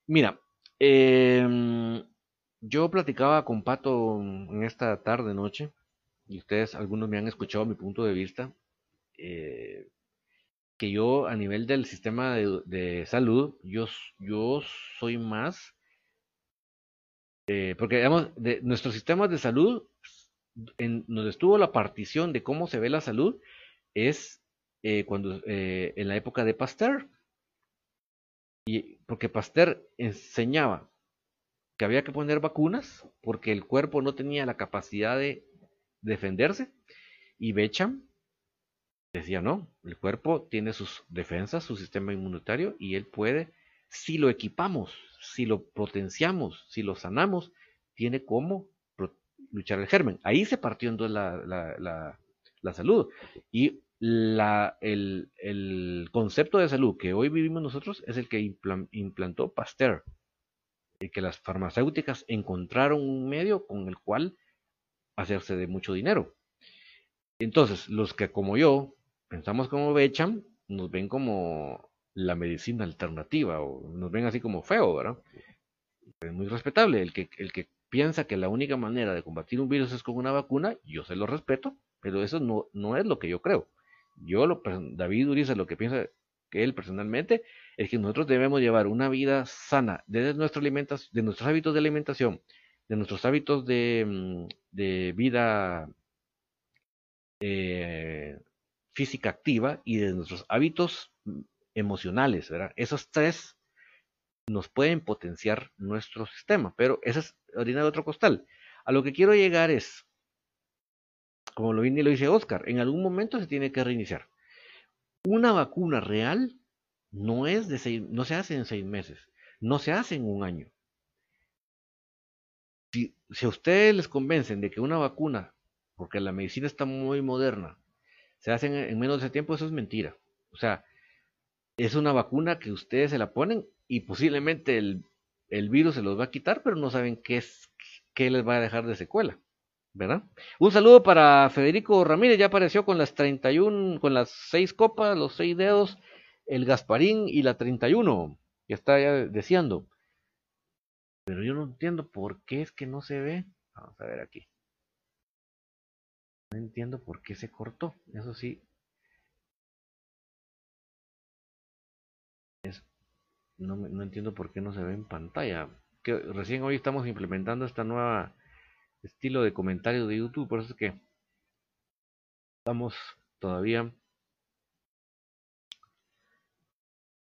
Mira, eh, yo platicaba con Pato en esta tarde, noche, y ustedes, algunos me han escuchado mi punto de vista, eh, que yo a nivel del sistema de, salud, yo, yo soy más, eh, porque digamos, de nuestros sistemas de salud, en donde estuvo la partición de cómo se ve la salud, es eh, cuando en la época de Pasteur, y porque Pasteur enseñaba que había que poner vacunas porque el cuerpo no tenía la capacidad de defenderse y Becham decía no, el cuerpo tiene sus defensas, su sistema inmunitario y él puede, si lo equipamos, si lo potenciamos, si lo sanamos, tiene cómo luchar el germen. Ahí se partió en dos la, la, salud y el, concepto de salud que hoy vivimos nosotros es el que implantó Pasteur que las farmacéuticas encontraron un medio con el cual hacerse de mucho dinero. Entonces, los que como yo pensamos como Becham, nos ven como la medicina alternativa o nos ven así como feo, ¿verdad? Es muy respetable. El que, el que piensa que la única manera de combatir un virus es con una vacuna, yo se lo respeto, pero eso no, no es lo que yo creo. Yo, lo, David Uriza, lo que piensa que él personalmente, es que nosotros debemos llevar una vida sana desde de nuestros hábitos de alimentación, de nuestros hábitos de, mm, vida eh, física activa y de nuestros hábitos mm, emocionales, ¿verdad? Esos tres nos pueden potenciar nuestro sistema, pero esa es orina de otro costal. A lo que quiero llegar es, como lo, lo dice Oscar, en algún momento se tiene que reiniciar. Una vacuna real no es de seis, no se hace en seis meses, no se hace en un año. Si, si a ustedes les convencen de que una vacuna, porque la medicina está muy moderna, se hace en, menos de ese tiempo, eso es mentira. O sea, es una vacuna que ustedes se la ponen y posiblemente el, el virus se los va a quitar, pero no saben qué, es, qué les va a dejar de secuela. ¿Verdad? Un saludo para Federico Ramírez, ya apareció con las 31, con las 6 copas, los 6 dedos, el Gasparín y la 31, que está ya deseando. Pero yo no entiendo por qué es que no se ve. Vamos a ver aquí. No entiendo por qué se cortó. Eso sí. no, no entiendo por qué no se ve en pantalla. Que recién hoy estamos implementando esta nueva estilo de comentario de YouTube. Por eso es que estamos todavía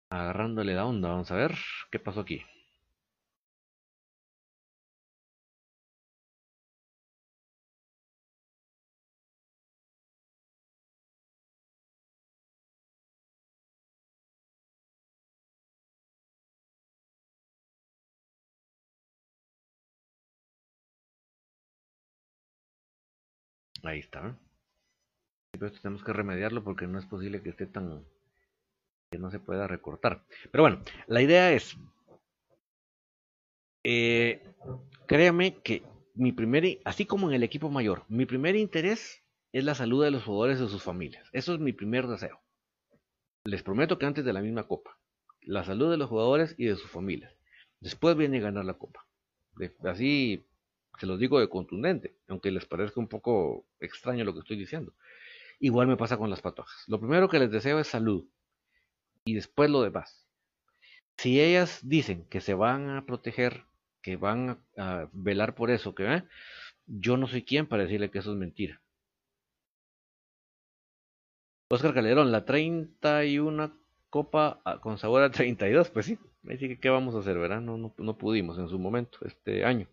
agarrándole la onda. Vamos a ver qué pasó aquí. Ahí está. Pero esto tenemos que remediarlo porque no es posible que esté tan... que no se pueda recortar. Pero bueno, la idea es... Eh, créame que mi primer, así como en el equipo mayor, mi primer interés es la salud de los jugadores y de sus familias. Eso es mi primer deseo. Les prometo que antes de la misma copa. La salud de los jugadores y de sus familias. Después viene ganar la copa. Así se los digo de contundente, aunque les parezca un poco extraño lo que estoy diciendo. Igual me pasa con las patojas. Lo primero que les deseo es salud y después lo demás. Si ellas dicen que se van a proteger, que van a, velar por eso, que yo no soy quien para decirle que eso es mentira. Oscar Calderón, la 31 copa ah, con sabor a 32, pues sí, que qué vamos a hacer, ¿verdad? No pudimos en su momento, este año.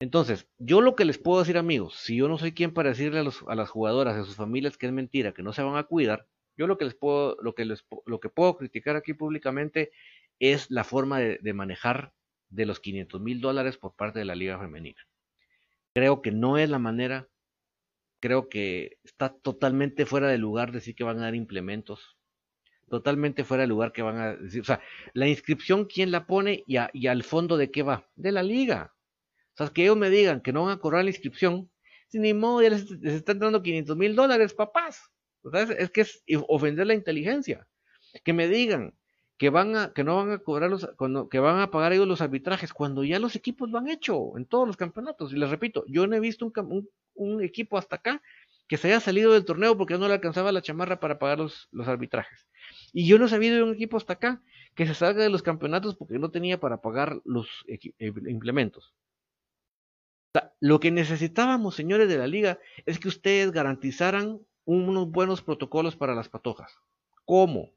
Entonces, yo lo que les puedo decir, amigos, si yo no soy quien para decirle a, los, a las jugadoras, a sus familias que es mentira, que no se van a cuidar, yo lo que les puedo, lo que les, lo que puedo criticar aquí públicamente es la forma de, manejar de los 500 mil dólares por parte de la Liga Femenina. Creo que no es la manera, creo que está totalmente fuera de lugar decir que van a dar implementos, totalmente fuera de lugar que van a decir, o sea, la inscripción, ¿quién la pone y, y al fondo de qué va? De la liga. O sea, que ellos me digan que no van a cobrar la inscripción, sin ni modo, ya les, están dando 500 mil dólares, papás. O sea, es, que es ofender la inteligencia. Que me digan que van a, que no van a cobrar los, cuando, que van a pagar ellos los arbitrajes, cuando ya los equipos lo han hecho en todos los campeonatos. Y les repito, yo no he visto un, equipo hasta acá que se haya salido del torneo porque no le alcanzaba la chamarra para pagar los, los arbitrajes. Y yo no he sabido de un equipo hasta acá que se salga de los campeonatos porque no tenía para pagar los eh, lo que necesitábamos, señores de la liga, es que ustedes garantizaran unos buenos protocolos para las patojas. ¿Cómo?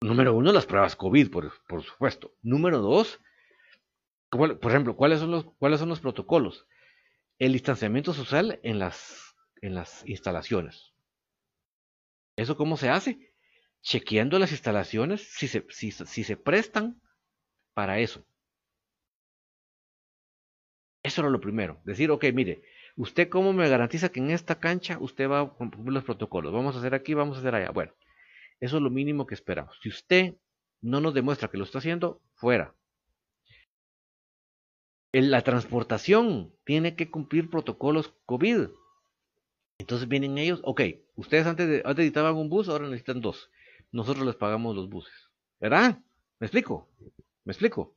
Número uno, las pruebas COVID, por, supuesto. Número dos, por ejemplo, ¿cuáles son, los, ¿cuáles son los protocolos? El distanciamiento social en las, instalaciones. ¿Eso cómo se hace? Chequeando las instalaciones si se prestan para eso. Eso era lo primero. Decir, ok, mire, ¿usted cómo me garantiza que en esta cancha usted va a cumplir los protocolos? Vamos a hacer aquí, vamos a hacer allá. Bueno, eso es lo mínimo que esperamos. Si usted no nos demuestra que lo está haciendo, fuera. En la transportación tiene que cumplir protocolos COVID. Entonces vienen ellos, ok, ustedes antes, de, antes necesitaban un bus, ahora necesitan dos. Nosotros les pagamos los buses. ¿Verdad? ¿Me explico? ¿Me explico?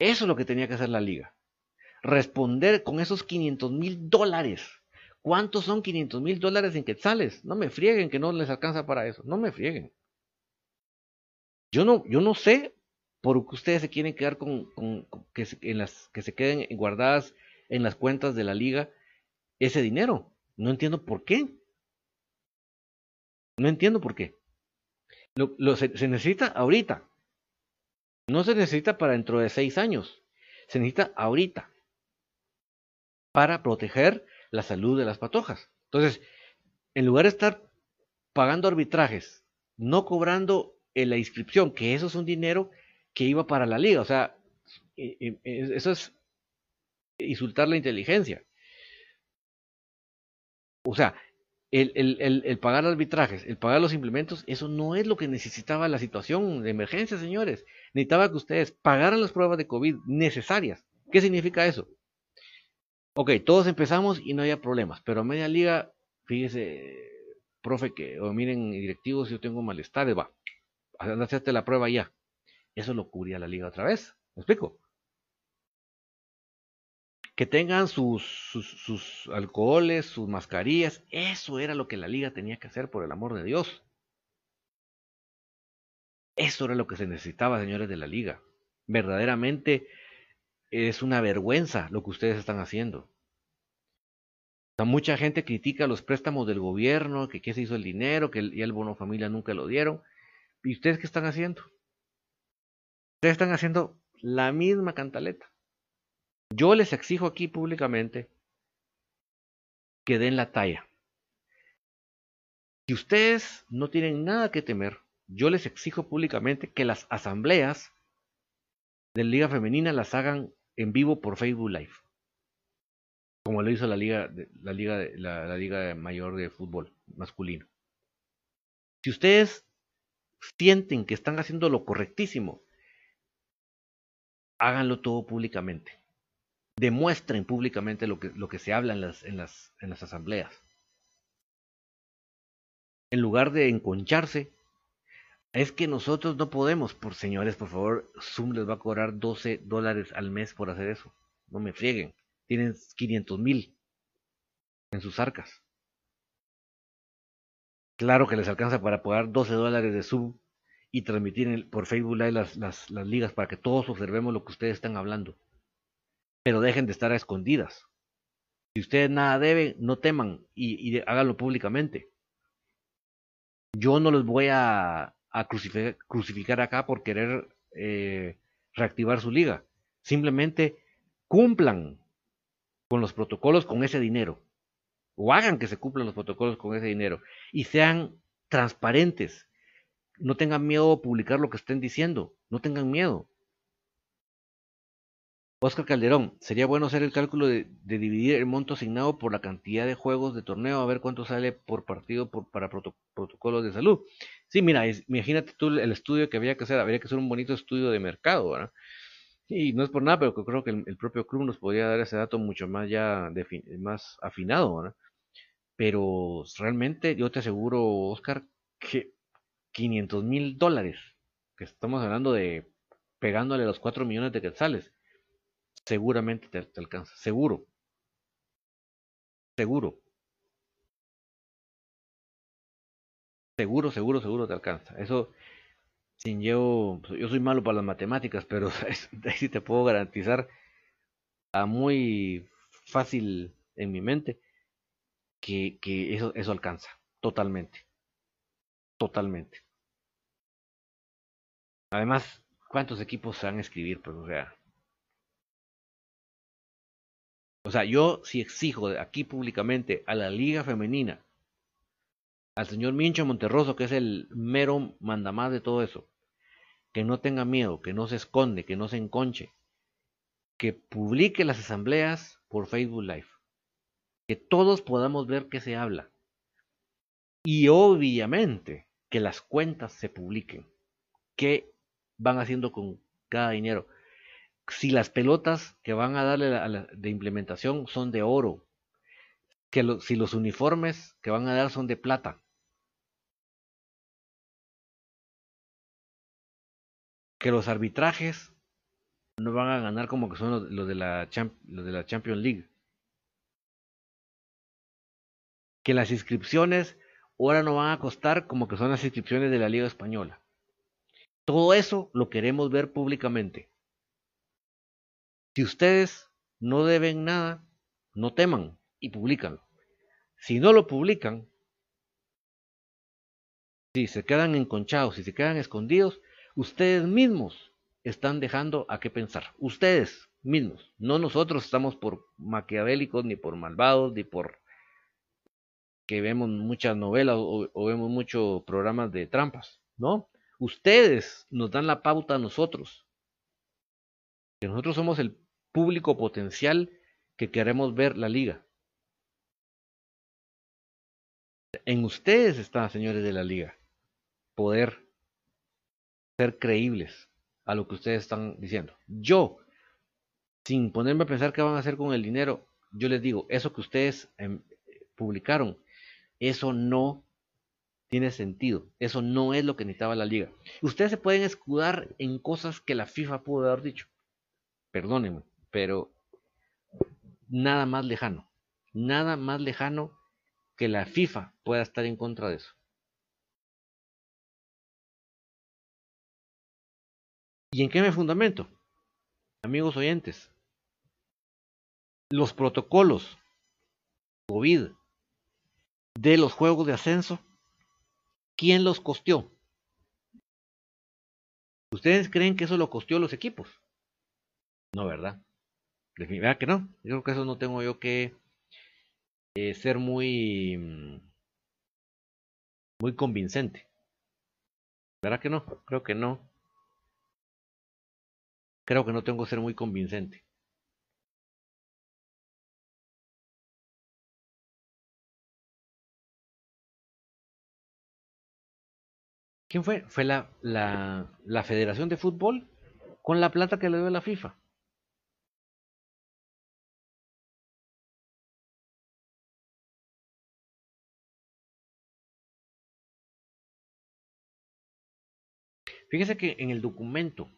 Eso es lo que tenía que hacer la liga responder con esos 500 mil dólares. ¿Cuántos son 500 mil dólares en quetzales? No me frieguen que no les alcanza para eso. No me frieguen. Yo no, yo no sé por qué ustedes se quieren quedar con, que, en las, que se queden guardadas en las cuentas de la liga ese dinero. No entiendo por qué. No entiendo por qué. Lo, se, se necesita ahorita. No se necesita para dentro de seis años. Se necesita ahorita para proteger la salud de las patojas. Entonces, en lugar de estar pagando arbitrajes, no cobrando la inscripción, que eso es un dinero que iba para la liga, o sea, eso es insultar la inteligencia. O sea, el, el, el, pagar arbitrajes, el pagar los implementos, eso no es lo que necesitaba la situación de emergencia, señores. Necesitaba que ustedes pagaran las pruebas de COVID necesarias. ¿Qué significa eso? Ok, todos empezamos y no había problemas, pero a media liga, fíjese, profe, que, o miren, directivos, yo tengo malestar, va, hacerte la prueba ya. Eso lo cubría la liga otra vez. ¿Me explico? Que tengan sus, sus, sus alcoholes, sus mascarillas, eso era lo que la liga tenía que hacer, por el amor de Dios. Eso era lo que se necesitaba, señores de la liga. Verdaderamente es una vergüenza lo que ustedes están haciendo. mucha gente critica los préstamos del gobierno, que qué se hizo el dinero, que ya el bono familia nunca lo dieron. ¿Y ustedes qué están haciendo? Ustedes están haciendo la misma cantaleta. Yo les exijo aquí públicamente que den la talla. Si ustedes no tienen nada que temer, yo les exijo públicamente que las asambleas de Liga Femenina las hagan en vivo por Facebook Live. Como lo hizo la liga, la liga, la, liga mayor de fútbol masculino. Si ustedes sienten que están haciendo lo correctísimo, háganlo todo públicamente. Demuestren públicamente lo que, lo que se habla en las, en, las, en las asambleas. En lugar de enconcharse, es que nosotros no podemos, por señores, por favor, Zoom les va a cobrar 12 dólares al mes por hacer eso. No me frieguen. Tienen 500 mil en sus arcas. Claro que les alcanza para pagar 12 dólares de Zoom y transmitir por Facebook Live las, las, ligas para que todos observemos lo que ustedes están hablando. Pero dejen de estar a escondidas. Si ustedes nada deben, no teman y, y háganlo públicamente. Yo no les voy a, a crucificar, acá por querer eh, reactivar su liga. Simplemente cumplan con los protocolos con ese dinero. O hagan que se cumplan los protocolos con ese dinero. Y sean transparentes. no tengan miedo a publicar lo que estén diciendo, no tengan miedo. Oscar Calderón, sería bueno hacer el cálculo de, dividir el monto asignado por la cantidad de juegos de torneo, a ver cuánto sale por partido por, para protocolos de salud. Sí, mira, imagínate tú el estudio que había que hacer, habría que hacer un bonito estudio de mercado, ¿verdad? Y no es por nada, pero creo que el, propio club nos podría dar ese dato mucho más ya más afinado, ¿verdad? Pero realmente yo te aseguro, Oscar, que 500 mil dólares, que estamos hablando de pegándole los 4 millones de quetzales, seguramente te, alcanza, seguro. Seguro. Seguro, seguro, seguro te alcanza. Eso, sin yo, yo soy malo para las matemáticas, pero ahí sí te puedo garantizar a muy fácil en mi mente que, que eso, eso alcanza, totalmente. Totalmente. Además, ¿cuántos equipos se van a escribir? Pues, o sea, O sea, yo si exijo aquí públicamente a la Liga Femenina, al señor Mincho Monterroso, que es el mero mandamás de todo eso, que no tenga miedo, que no se esconde, que no se enconche, que publique las asambleas por Facebook Live, que todos podamos ver qué se habla. Y obviamente que las cuentas se publiquen, qué van haciendo con cada dinero si las pelotas que van a darle de implementación son de oro, que si los uniformes que van a dar son de plata, que los arbitrajes no van a ganar como que son los, de, la los de la Champions League, que las inscripciones ahora no van a costar como que son las inscripciones de la Liga Española. Todo eso lo queremos ver públicamente. Si ustedes no deben nada, no teman y publicanlo. Si no lo publican, si se quedan enconchados, si se quedan escondidos, ustedes mismos están dejando a qué pensar. Ustedes mismos, no nosotros estamos por maquiavélicos, ni por malvados, ni por que vemos muchas novelas o, vemos muchos programas de trampas, ¿no? Ustedes nos dan la pauta a nosotros nosotros somos el público potencial que queremos ver la liga. En ustedes está, señores de la liga, poder ser creíbles a lo que ustedes están diciendo. Yo, sin ponerme a pensar qué van a hacer con el dinero, yo les digo, eso que ustedes em, publicaron, eso no tiene sentido. Eso no es lo que necesitaba la liga. Ustedes se pueden escudar en cosas que la FIFA pudo haber dicho perdónenme, pero nada más lejano, nada más lejano que la FIFA pueda estar en contra de eso. ¿Y en qué me fundamento? Amigos oyentes, los protocolos COVID de los juegos de ascenso, ¿quién los costeó? ¿Ustedes creen que eso lo costeó los equipos? No, ¿verdad? Definitivamente que no. Yo creo que eso no tengo yo que eh, ser muy, mm, muy convincente. ¿Verdad que no? Creo que no. Creo que no tengo que ser muy convincente. ¿Quién fue? Fue la, la, la Federación de Fútbol con la plata que le dio la FIFA. Fíjese que en el documento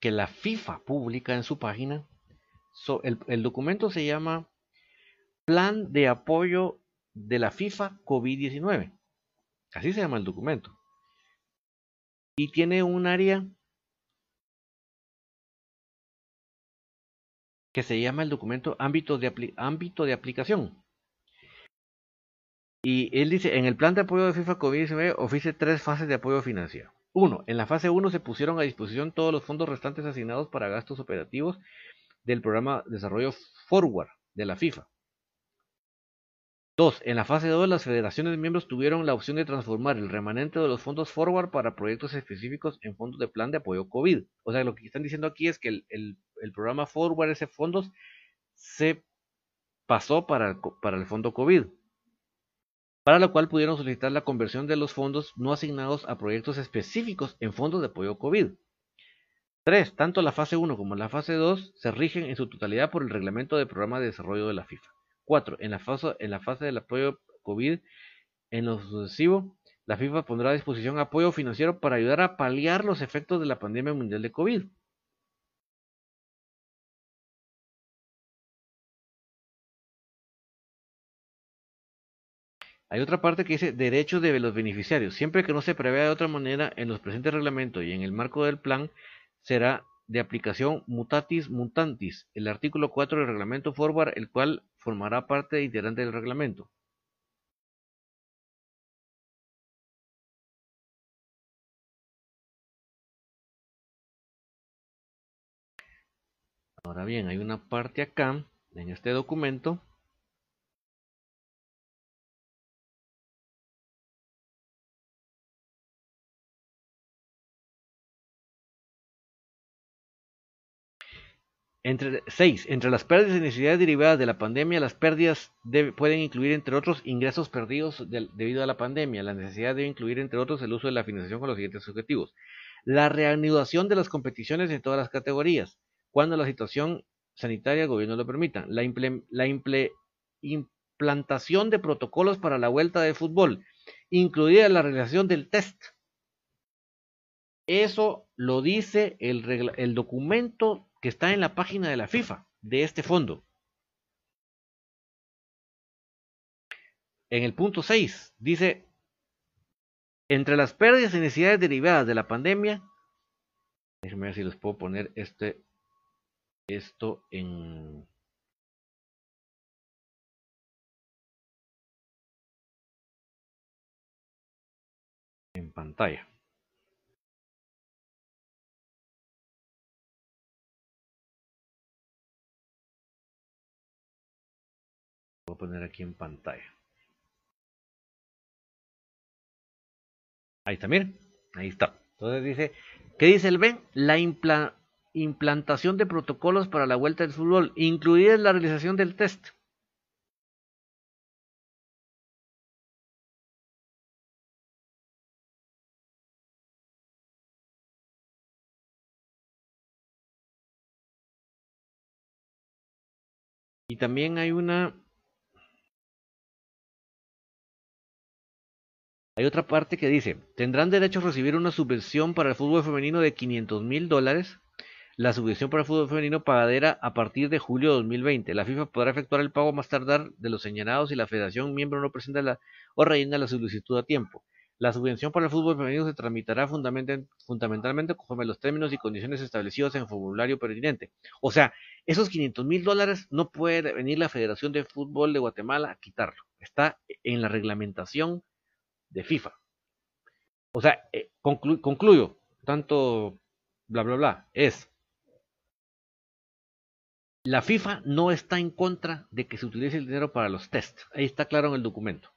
que la FIFA publica en su página, el, documento se llama Plan de Apoyo de la FIFA COVID-19. Así se llama el documento. Y tiene un área que se llama el documento ámbito de, ámbito de aplicación. Y él dice, en el plan de apoyo de FIFA COVID-19 ofrece tres fases de apoyo financiero. 1. En la fase 1 se pusieron a disposición todos los fondos restantes asignados para gastos operativos del programa Desarrollo Forward de la FIFA. 2. En la fase 2, las federaciones miembros tuvieron la opción de transformar el remanente de los fondos forward para proyectos específicos en fondos de plan de apoyo COVID. O sea, lo que están diciendo aquí es que el, programa forward, ese fondos, se pasó para el fondo COVID, para lo cual pudieron solicitar la conversión de los fondos no asignados a proyectos específicos en fondos de apoyo COVID. 3. Tanto la fase 1 como la fase 2 se rigen en su totalidad por el reglamento de programa de desarrollo de la FIFA. 4. En en la fase del apoyo COVID, en lo sucesivo, la FIFA pondrá a disposición apoyo financiero para ayudar a paliar los efectos de la pandemia mundial de COVID. Hay otra parte que dice derechos de los beneficiarios. Siempre que no se prevea de otra manera en los presentes reglamentos y en el marco del plan, será de aplicación mutatis mutantis, el artículo 4 del reglamento forward, el cual formará parte integrante del reglamento. Ahora bien, hay una parte acá, en este documento, Entre, 6. Entre las pérdidas y necesidades derivadas de la pandemia, las pérdidas pueden incluir, entre otros, ingresos perdidos debido a la pandemia. La necesidad debe incluir, entre otros, el uso de la financiación con los siguientes objetivos. La reanudación de las competiciones en todas las categorías, cuando la situación sanitaria el gobierno lo permita. La, la implantación de protocolos para la vuelta de fútbol, incluida la realización del test. Eso lo dice el documento que está en la página de la FIFA de este fondo. En el punto 6 dice, entre las pérdidas y necesidades derivadas de la pandemia, déjenme ver si les puedo poner este, esto en... en pantalla. Voy a poner aquí en pantalla. Ahí está, miren. Ahí está. Entonces dice, ¿qué dice el Ben? La implantación de protocolos para la vuelta del fútbol, incluida la realización del test. Y también hay una Hay otra parte que dice, tendrán derecho a recibir una subvención para el fútbol femenino de 500 mil dólares. La subvención para el fútbol femenino pagadera a partir de julio de 2020. La FIFA podrá efectuar el pago más tardar de los señalados si la federación miembro no presenta la, o rellena la solicitud a tiempo. La subvención para el fútbol femenino se tramitará fundamentalmente conforme los términos y condiciones establecidos en el formulario pertinente. O sea, esos 500 mil dólares no puede venir la Federación de Fútbol de Guatemala a quitarlo. Está en la reglamentación de FIFA. O sea, eh, concluyo, tanto bla, bla, bla, es, la FIFA no está en contra de que se utilice el dinero para los test. Ahí está claro en el documento.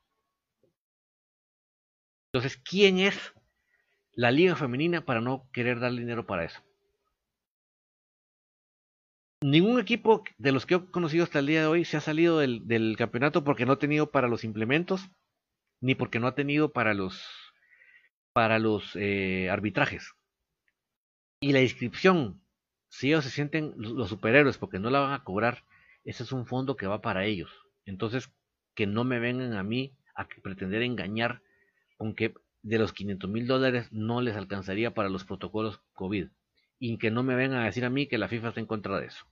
Entonces, ¿quién es la liga femenina para no querer dar dinero para eso? Ningún equipo de los que he conocido hasta el día de hoy se ha salido del, del campeonato porque no ha tenido para los implementos ni porque no ha tenido para los para los eh, arbitrajes. Y la inscripción, si ellos se sienten los superhéroes porque no la van a cobrar, ese es un fondo que va para ellos. Entonces, que no me vengan a mí a pretender engañar con que de los 500 mil dólares no les alcanzaría para los protocolos COVID. Y que no me vengan a decir a mí que la FIFA está en contra de eso.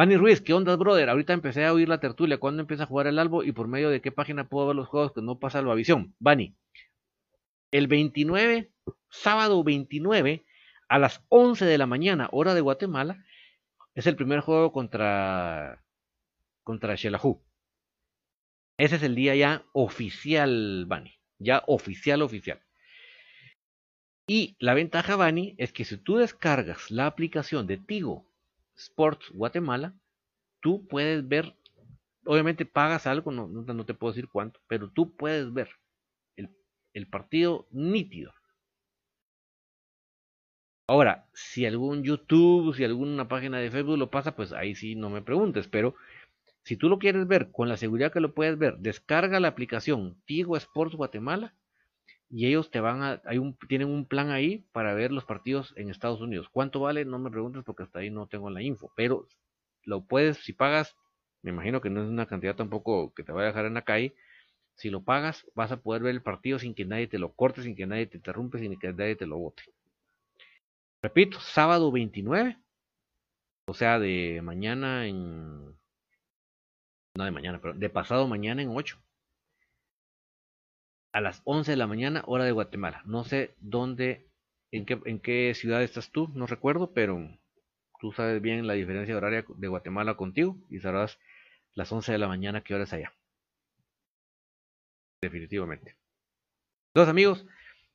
Manny Ruiz, ¿qué onda, brother? Ahorita empecé a oír la tertulia. ¿Cuándo empieza a jugar el Albo y por medio de qué página puedo ver los juegos que no pasa la visión? Bani, el 29, sábado 29, a las 11 de la mañana, hora de Guatemala, es el primer juego contra, contra. Ese es el día ya oficial, Bani. Ya oficial, oficial. Y la ventaja, Bani, es que si tú descargas la aplicación de Tigo Sports Guatemala, tú puedes ver obviamente pagas algo, no, te puedo decir cuánto, pero tú puedes ver el, el partido nítido. Ahora, si algún YouTube, si alguna página de Facebook lo pasa, pues ahí sí no me preguntes, pero si tú lo quieres ver con la seguridad que lo puedes ver, descarga la aplicación Tigo Sports Guatemala y ellos te van a, hay un, tienen un plan ahí para ver los partidos en Estados Unidos. ¿Cuánto vale? No me preguntes porque hasta ahí no tengo la info, pero lo puedes, si pagas, me imagino que no es una cantidad tampoco que te vaya a dejar en la calle, si lo pagas vas a poder ver el partido sin que nadie te lo corte, sin que nadie te interrumpe, sin que nadie te lo bote. Repito, sábado 29, o sea, de mañana en no de mañana, pero de pasado mañana en 8. A las 11 de la mañana, hora de Guatemala. No sé dónde, en qué, en qué ciudad estás tú, no recuerdo, pero tú sabes bien la diferencia horaria de Guatemala contigo y sabrás las 11 de la mañana qué hora es allá. Definitivamente. Entonces, amigos,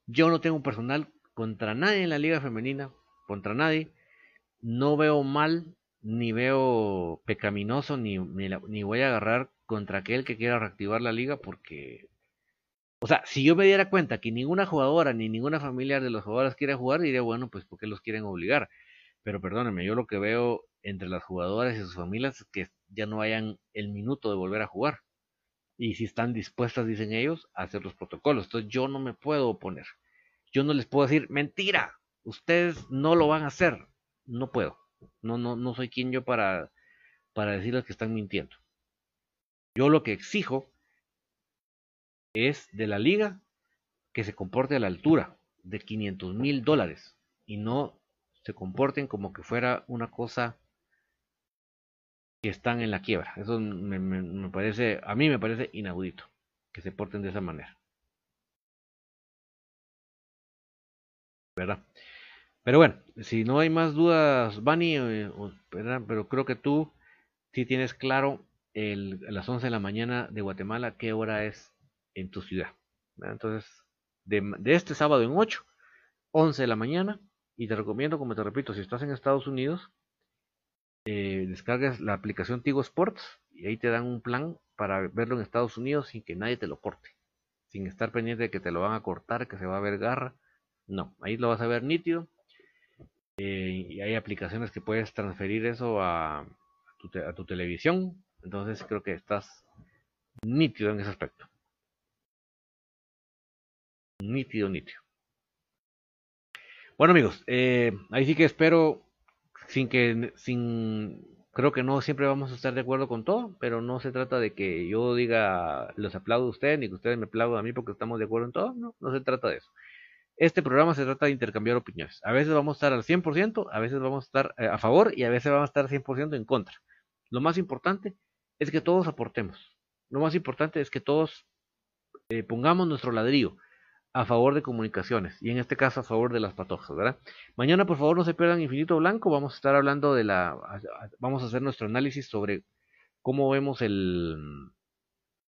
yo no tengo personal contra nadie en la liga femenina, contra nadie. No veo mal ni veo pecaminoso, ni, ni, voy a agarrar contra aquel que quiera reactivar la liga, porque, o sea, si yo me diera cuenta que ninguna jugadora ni ninguna familiar de los jugadores quiere jugar, diría, bueno, pues porque los quieren obligar. Pero perdónenme, yo lo que veo entre las jugadoras y sus familias es que ya no hayan el minuto de volver a jugar. Y si están dispuestas, dicen ellos, a hacer los protocolos. Entonces yo no me puedo oponer. Yo no les puedo decir, mentira, ustedes no lo van a hacer. No puedo. No, no, no soy quien yo para, para decirles que están mintiendo. Yo lo que exijo es de la liga que se comporte a la altura de 500 mil dólares y no se comporten como que fuera una cosa que están en la quiebra. Eso me, me parece, a mí me parece inaudito que se porten de esa manera. ¿Verdad? Pero bueno, si no hay más dudas, Bani, eh, pero creo que tú sí tienes claro el, a las 11 de la mañana de Guatemala qué hora es en tu ciudad. Entonces, de, este sábado en 8, 11 de la mañana, y te recomiendo, como te repito, si estás en Estados Unidos, eh, descargas la aplicación Tigo Sports y ahí te dan un plan para verlo en Estados Unidos sin que nadie te lo corte, sin estar pendiente de que te lo van a cortar, que se va a ver garra. No, ahí lo vas a ver nítido eh, y hay aplicaciones que puedes transferir eso a, tu televisión. Entonces creo que estás nítido en ese aspecto. Nítido, nítido. Bueno amigos, eh, ahí sí que espero, sin que, sin, creo que no siempre vamos a estar de acuerdo con todo, pero no se trata de que yo diga, los aplaudo a ustedes, ni que ustedes me aplaudan a mí porque estamos de acuerdo en todo, no, no se trata de eso. Este programa se trata de intercambiar opiniones. A veces vamos a estar al 100%, a veces vamos a estar eh, a favor y a veces vamos a estar 100% en contra. Lo más importante es que todos aportemos. Lo más importante es que todos eh, pongamos nuestro ladrillo a favor de comunicaciones y en este caso a favor de las patojas, ¿verdad? Mañana por favor no se pierdan Infinito Blanco, vamos a estar hablando de la, vamos a hacer nuestro análisis sobre cómo vemos el,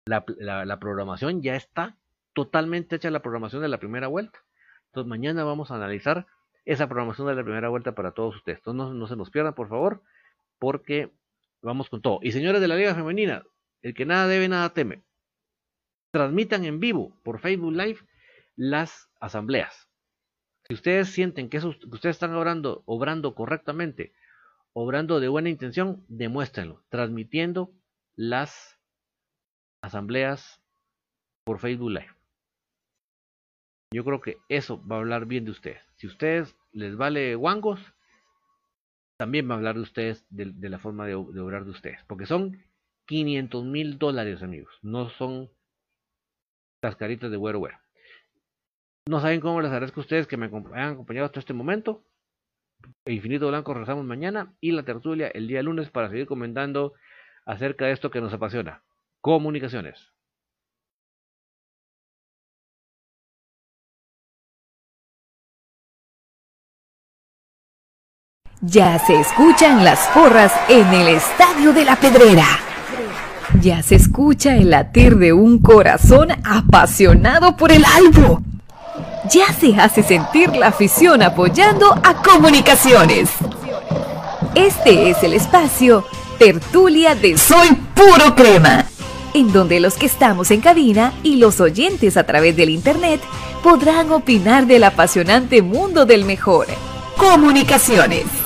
la, la programación, ya está totalmente hecha la programación de la primera vuelta. Entonces mañana vamos a analizar esa programación de la primera vuelta para todos ustedes. Entonces no, se nos pierdan, por favor, porque vamos con todo. Y señores de la Liga Femenina, el que nada debe, nada teme. Transmitan en vivo por Facebook Live las asambleas. Si ustedes sienten que, ustedes están obrando, correctamente, obrando de buena intención, demuéstrenlo, transmitiendo las asambleas por Facebook Live. Yo creo que eso va a hablar bien de ustedes. Si a ustedes les vale guangos, también va a hablar de ustedes, de, la forma de, obrar de ustedes. Porque son 500 mil dólares, amigos. No son cascaritas de güero güero. No saben cómo les agradezco a ustedes que me hayan acompañado hasta este momento. Infinito Blanco rezamos mañana y la tertulia el día lunes para seguir comentando acerca de esto que nos apasiona. Comunicaciones. Ya se escuchan las porras en el Estadio de la Pedrera. Ya se escucha el latir de un corazón apasionado por el albo. Ya se hace sentir la afición apoyando a comunicaciones. Este es el espacio tertulia de Soy Puro Crema, en donde los que estamos en cabina y los oyentes a través del Internet podrán opinar del apasionante mundo del mejor. Comunicaciones.